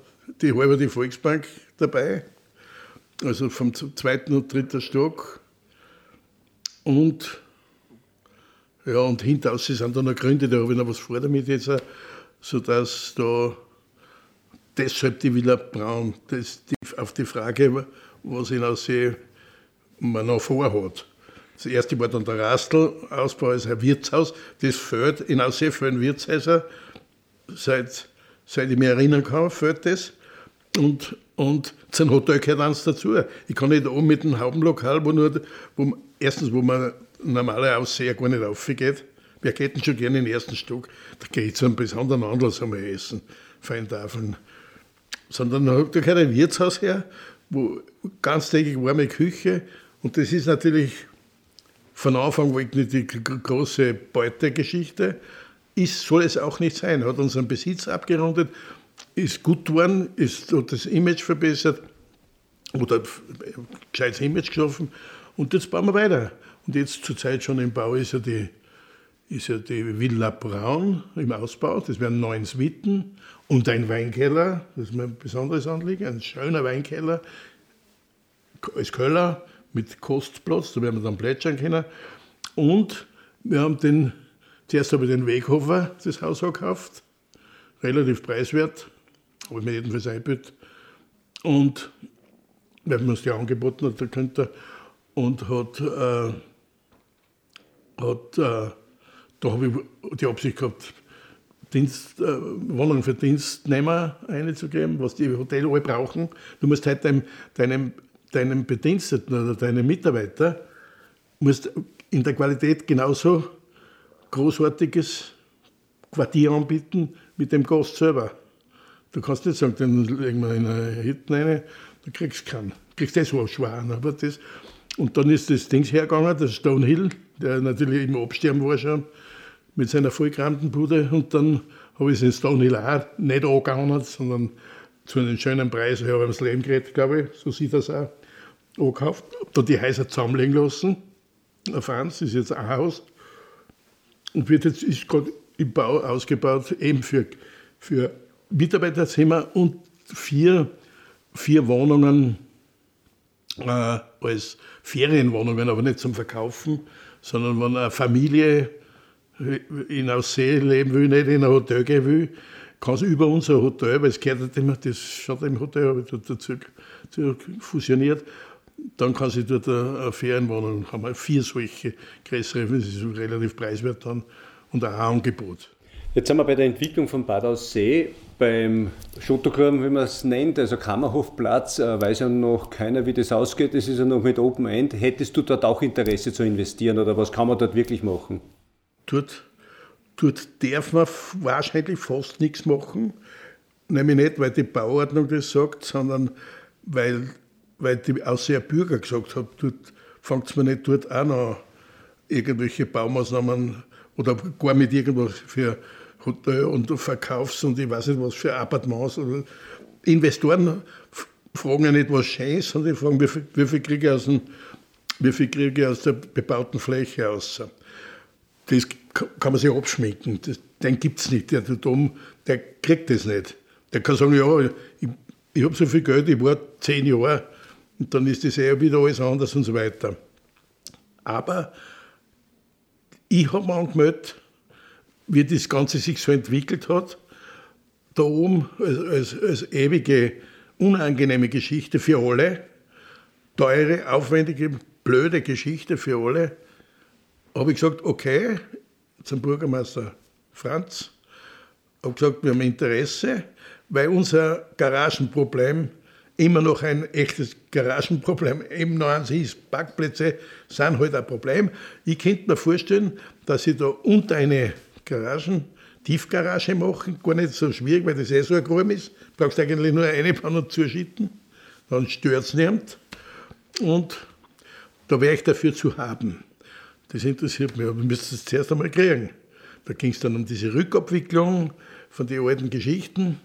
die halbe die Volksbank dabei, also vom zweiten und dritten Stock. Und ja, und hinter sind da noch Gründe, da habe ich noch was vor damit jetzt, sodass da deshalb die Villa Braun, das die, auf die Frage, was in Aussee man noch vorhat. Das erste war dann der Rastelausbau als ein Wirtshaus. Das fällt in Aussee fehlen Wirtshäuser. Seit, seit ich mich erinnern kann, fällt das. Und, und zum Hotel gehört eins dazu. Ich kann nicht oben mit dem Haubenlokal, wo nur, wo, erstens, wo man normaler Ausseher gar nicht aufgeht. Geht denn schon gerne den ersten Stock? Da geht es einem besonderen Anlass einmal essen, Feintafeln. Sondern da gehört ein Wirtshaus her, wo ganztägig warme Küche. Und das ist natürlich von Anfang weg nicht die große Beutegeschichte. Ist, soll es auch nicht sein. Hat unseren Besitz abgerundet, ist gut geworden, ist, hat das Image verbessert oder ein gescheites Image geschaffen. Und jetzt bauen wir weiter. Und jetzt zurzeit schon im Bau ist ja die, ist ja die Villa Braun im Ausbau. Das werden neun Suiten und ein Weinkeller. Das ist mein besonderes Anliegen. Ein schöner Weinkeller als Keller mit Kostplatz, da werden wir dann plätschern können. Und wir haben den, zuerst habe ich den Weghofer, das Haus gekauft, relativ preiswert, habe ich mir jedenfalls eingebildet. Und weil man es ja angeboten hat, da könnte und hat, äh, hat äh, da habe ich die Absicht gehabt, Dienst, äh, Wohnungen für Dienstnehmer einzugeben, was die Hotels alle brauchen. Du musst halt deinem, deinem deinem Bediensteten oder deinem Mitarbeiter musst in der Qualität genauso großartiges Quartier anbieten mit dem Gast selber. Du kannst nicht sagen, den legen wir in eine Hütte rein, Du kriegst keinen. Du kriegst das was Schwan. Aber das, und dann ist das Ding hergegangen, der Stonehill, der natürlich im Absterben war schon, mit seiner vollgeramten Bude. Und dann habe ich es in Stonehill auch nicht angegangen, sondern zu einem schönen Preis, ich habe ums Leben geredet, glaube ich, so sieht das auch, angekauft. Habe da die Häuser zusammenlegen lassen. Auf eins, ist jetzt ein Haus. Und wird jetzt, ist gerade im Bau ausgebaut, eben für, für Mitarbeiterzimmer und vier, vier Wohnungen äh, als Ferienwohnungen, aber nicht zum Verkaufen, sondern wenn eine Familie in Aussee leben will, nicht in ein Hotel gehen will, kann es über unser Hotel, weil es gehört halt immer, das schaut im Hotel, habe ich dazu fusioniert, dann kann sie dort eine Ferienwohnung haben. Wir vier solche größere, das ist relativ preiswert dann und auch ein Angebot. Jetzt sind wir bei der Entwicklung von Bad Aussee, beim Schottergraben, wie man es nennt, also Kammerhofplatz, äh, weiß ja noch keiner, wie das ausgeht. Das ist ja noch mit Open End. Hättest du dort auch Interesse zu investieren oder was kann man dort wirklich machen? Dort, dort darf man wahrscheinlich fast nichts machen. Nämlich nicht, weil die Bauordnung das sagt, sondern weil, weil die Ausseher Bürger gesagt haben, dort fängt man nicht dort auch noch irgendwelche Baumaßnahmen oder gar mit irgendwas für Hotel und Verkaufs- und ich weiß nicht was für Appartements. Investoren fragen ja nicht, was schön ist, sondern die fragen, wie viel, wie viel kriege ich aus dem, wie viel kriege ich aus der bebauten Fläche aus. Das kann man sich abschminken. Das, den gibt es nicht. Der Dom, der kriegt das nicht. Der kann sagen, ja, ich, ich habe so viel Geld, ich war zehn Jahre und dann ist das eh wieder alles anders und so weiter. Aber ich habe mir angemeldet, wie das Ganze sich so entwickelt hat, da oben als, als, als ewige, unangenehme Geschichte für alle, teure, aufwendige, blöde Geschichte für alle, habe ich gesagt, okay, zum Bürgermeister Franz, habe gesagt, wir haben Interesse, weil unser Garagenproblem immer noch ein echtes Garagenproblem eben noch ist. Parkplätze sind halt ein Problem. Ich könnte mir vorstellen, dass ich da unter eine Garagen, Tiefgarage machen, gar nicht so schwierig, weil das eh so ein Graben ist. Brauchst eigentlich nur eine Bahn und zuschütten, dann stört es nicht. Und da wäre ich dafür zu haben. Das interessiert mich, aber wir müssen es zuerst einmal kriegen. Da ging es dann um diese Rückabwicklung von den alten Geschichten.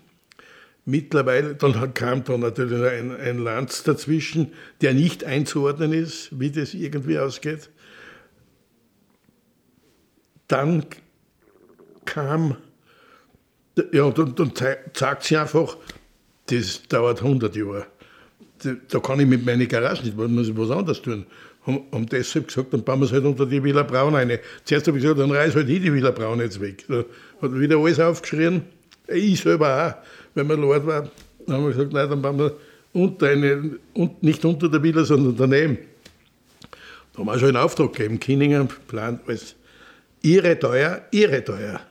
Mittlerweile, dann kam da natürlich ein, ein Lanz dazwischen, der nicht einzuordnen ist, wie das irgendwie ausgeht. Dann kam, ja, und dann sagt sie einfach, das dauert 100 Jahre. Da kann ich mit meinen Garagen nicht, muss ich was anderes tun. Haben, haben deshalb gesagt, dann bauen wir es halt unter die Villa Braun rein. Zuerst habe ich gesagt, dann reiß halt ich die Villa Braun jetzt weg. Da hat wieder alles aufgeschrien. Ich selber auch, wenn man Lord war. Dann haben wir gesagt, nein, dann bauen wir unter eine, und nicht unter der Villa, sondern daneben. Da haben wir schon einen Auftrag gegeben. Kinninger plant alles. Ihre teuer, ihre teuer.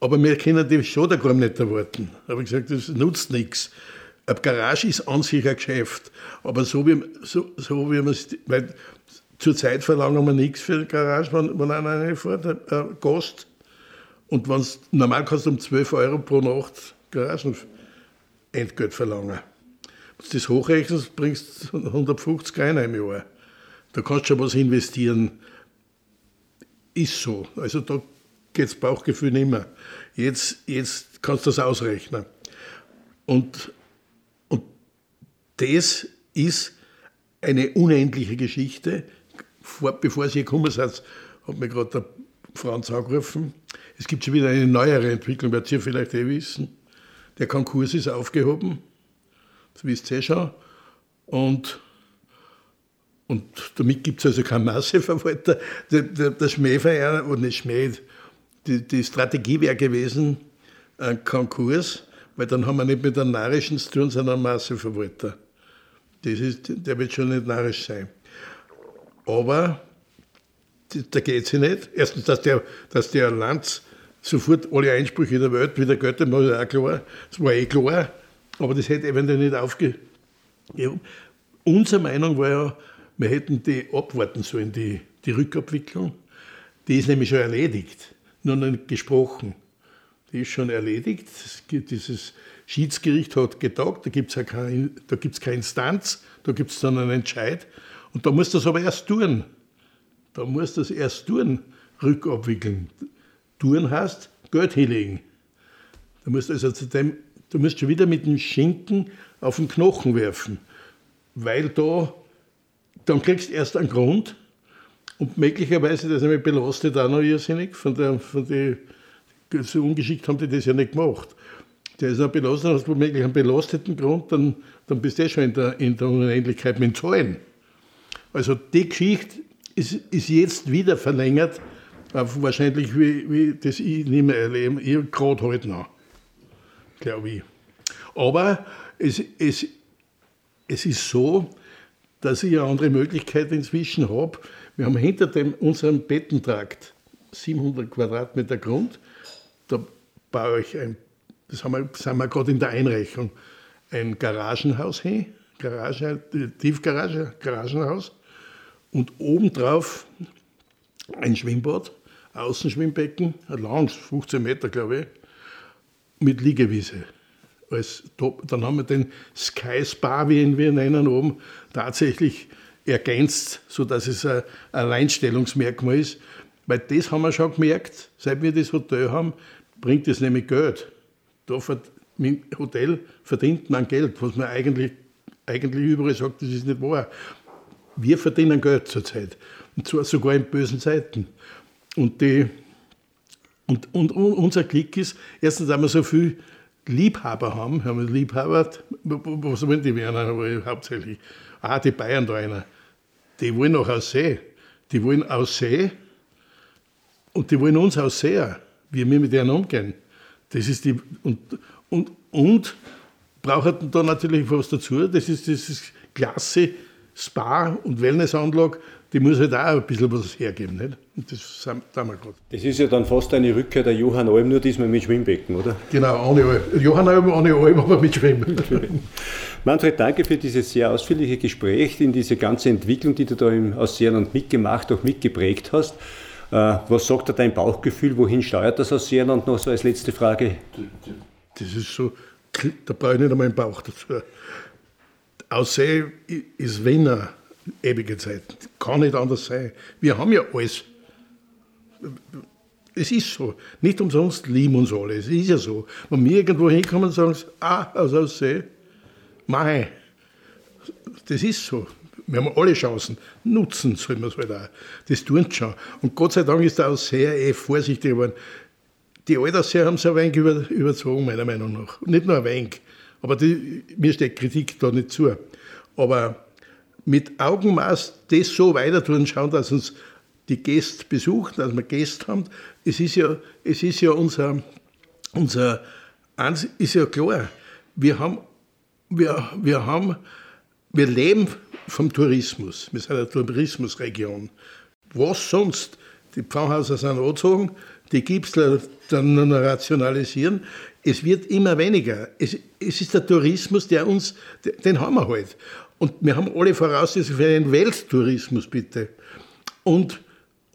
Aber wir können die Schodergraben nicht erwarten. Da habe ich gesagt, das nutzt nichts. Eine Garage ist an sich ein Geschäft. Aber so wie, so, so wie man es, weil zurzeit verlangen wir nichts für eine Garage, wenn, wenn einer eine fährt, äh, Gast. Und wenn's, normal du um 12 Euro pro Nacht Garagenentgelt verlangen. Wenn du das hochrechnest, bringst du 150 rein im Jahr. Da kannst du schon was investieren. Ist so. Also da geht das Bauchgefühl nicht mehr. Jetzt, jetzt kannst du das ausrechnen. Und, und das ist eine unendliche Geschichte. Vor, bevor Sie gekommen sind, hat mir gerade der Franz angerufen. Es gibt schon wieder eine neuere Entwicklung, werdet ihr vielleicht eh wissen. Der Konkurs ist aufgehoben, wisst ihr eh schon. Und, und damit gibt es also keinen Masseverwalter. Der, der, der Schmähverein, oder nicht Schmäh, die, die Strategie wäre gewesen, ein Konkurs, weil dann haben wir nicht mit einem Narischen zu tun, sondern einem Masseverwalter. Das ist, der wird schon nicht narrisch sein. Aber da geht es nicht. Erstens, dass der, dass der Lanz sofort alle Einsprüche der Welt wieder gelten, das auch klar. Das war eh klar. Aber das hätte eventuell nicht aufgegeben. Unsere Meinung war ja, wir hätten die abwarten sollen, die, die Rückabwicklung. Die ist nämlich schon erledigt nur noch nicht gesprochen. die ist schon erledigt. Dieses Schiedsgericht hat getagt, da gibt es keine, keine Instanz, da gibt es dann einen Entscheid. Und da muss das aber erst tun. Da muss das erst tun, rückabwickeln. Tun heißt Geld hinlegen. Du musst also zu dem, du musst schon wieder mit dem Schinken auf den Knochen werfen, weil da, dann kriegst du erst einen Grund und möglicherweise, das einmal belastet auch noch irrsinnig, von der, von die, so ungeschickt haben die das ja nicht gemacht. Der ist auch belastet, hast womöglich einen belasteten Grund, dann, dann bist du eh schon in der, in der Unendlichkeit mit Zahlen. Also die Geschichte ist, ist jetzt wieder verlängert, wahrscheinlich wie, wie das ich nicht mehr erlebe, ich gerade heute noch, glaube ich. Aber es, es, es ist so, dass ich eine andere Möglichkeit inzwischen habe. Wir haben hinter dem, unserem Bettentrakt 700 Quadratmeter Grund. Da baue ich ein, das haben wir, sind wir gerade in der Einreichung, ein Garagenhaus hin, Garage, Tiefgarage, Garagenhaus. Und obendrauf ein Schwimmbad, Außenschwimmbecken, ein langes, 15 Meter, glaube ich, mit Liegewiese als Top. Dann haben wir den Sky Spa, wie ihn wir nennen, oben tatsächlich ergänzt, sodass es ein Alleinstellungsmerkmal ist. Weil das haben wir schon gemerkt, seit wir das Hotel haben, bringt es nämlich Geld. Da mit Hotel verdient man Geld, was man eigentlich, eigentlich überall sagt, das ist nicht wahr. Wir verdienen Geld zurzeit. Und zwar sogar in bösen Zeiten. Und, die, und, und, und unser Klick ist, erstens haben wir so viel Liebhaber haben, haben wir Liebhaber, was wollen die werden, hauptsächlich, ah, die Bayern da einer, die wollen auch aus See, die wollen aus See und die wollen uns aus See, wie wir mit denen umgehen. Das ist die, und, und, und brauchen da natürlich was dazu, das ist dieses klasse Spa- und Wellnessanlage, die muss halt auch ein bisschen was hergeben. Nicht? Und das sind wir gerade. Das ist ja dann fast eine Rückkehr der Johann Alm, nur diesmal mit Schwimmbecken, oder? Genau, ohne Alm. Johann Alm ohne Alm, aber mit Schwimmen. Manfred, danke für dieses sehr ausführliche Gespräch, in diese ganze Entwicklung, die du da im Ausseerland mitgemacht, auch mitgeprägt hast. Äh, was sagt da dein Bauchgefühl? Wohin steuert das Ausseerland noch so als letzte Frage? Das ist so, da brauche ich nicht einmal einen Bauch dazu. Aussee ist Wiener ewige Zeit. Kann nicht anders sein. Wir haben ja alles. Es ist so. Nicht umsonst lieben uns alle. Es ist ja so. Wenn wir irgendwo hinkommen und sagen, ah, aus Aussee, mei, das ist so. Wir haben alle Chancen. Nutzen sollen wir es halt auch. Das tun sie schon. Und Gott sei Dank ist der Ausseher eh vorsichtig geworden. Die Altausseher haben es ein wenig über, überzogen, meiner Meinung nach. Nicht nur ein wenig. Aber die, mir steht Kritik da nicht zu. Aber mit Augenmaß das so weiter tun, schauen, dass uns die Gäste besuchen, dass wir Gäste haben. Es ist ja, es ist ja unser, unser, ist ja klar, wir haben, wir, wir haben, wir leben vom Tourismus. Wir sind eine Tourismusregion. Was sonst? Die Pfarrhäuser sind angezogen, die Gipsler dann rationalisieren. Es wird immer weniger. Es, es ist der Tourismus, der uns, den haben wir halt. Und wir haben alle Voraussetzungen für einen Welttourismus, bitte. Und,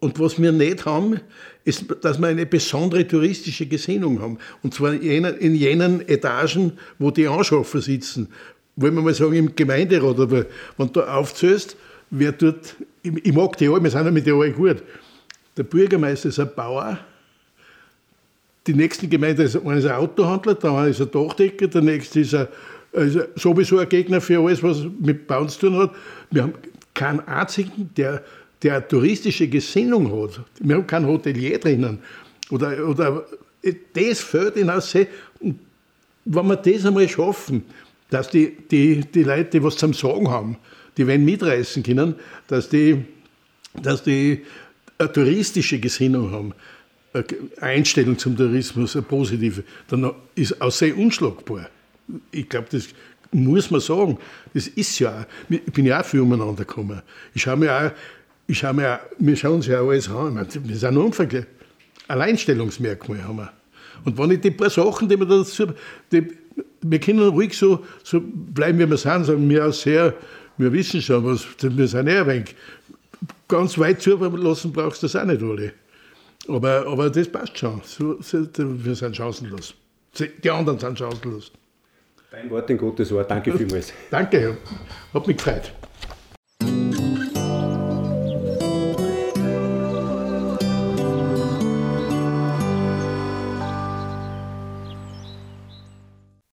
und was wir nicht haben, ist, dass wir eine besondere touristische Gesinnung haben. Und zwar in jenen, in jenen Etagen, wo die Anschaffer sitzen. Wollen wir mal sagen, im Gemeinderat, aber wenn du aufzählst, wer dort, ich, ich mag die alle, wir sind ja mit denen alle gut. Der Bürgermeister ist ein Bauer, die nächsten Gemeinde ist, einer ist ein Autohandler, der eine ist ein Dachdecker, der nächste ist ein also sowieso ein Gegner für alles, was mit Bauen zu tun hat. Wir haben keinen einzigen, der, der eine touristische Gesinnung hat. Wir haben keinen Hotelier drinnen. Oder, oder das fällt hinaus. Und wenn wir das einmal schaffen, dass die, die, die Leute, die was zum Sagen haben, die werden mitreißen können, dass die, dass die eine touristische Gesinnung haben, eine Einstellung zum Tourismus, eine positive, dann ist auch sehr unschlagbar ich glaube, das muss man sagen. Das ist ja, ich bin ja auch viel umeinander gekommen. Ich schaue mir auch, ich schaue mir auch, wir schauen uns ja alles an. Wir sind Unvergleich. Alleinstellungsmerkmal haben wir. Und wenn ich die paar Sachen, die wir dazu, die, wir können ruhig so, so bleiben, wie wir sind, sagen wir auch sehr, wir wissen schon, was, wir sind eher ein wenig. Ganz weit zulassen brauchst du das auch nicht alle. Aber, aber das passt schon. So, so, wir sind chancenlos. Die anderen sind chancenlos. Dein Wort in Gottes Ohr. Danke [LAUGHS] vielmals. Danke, hat mich gefreut.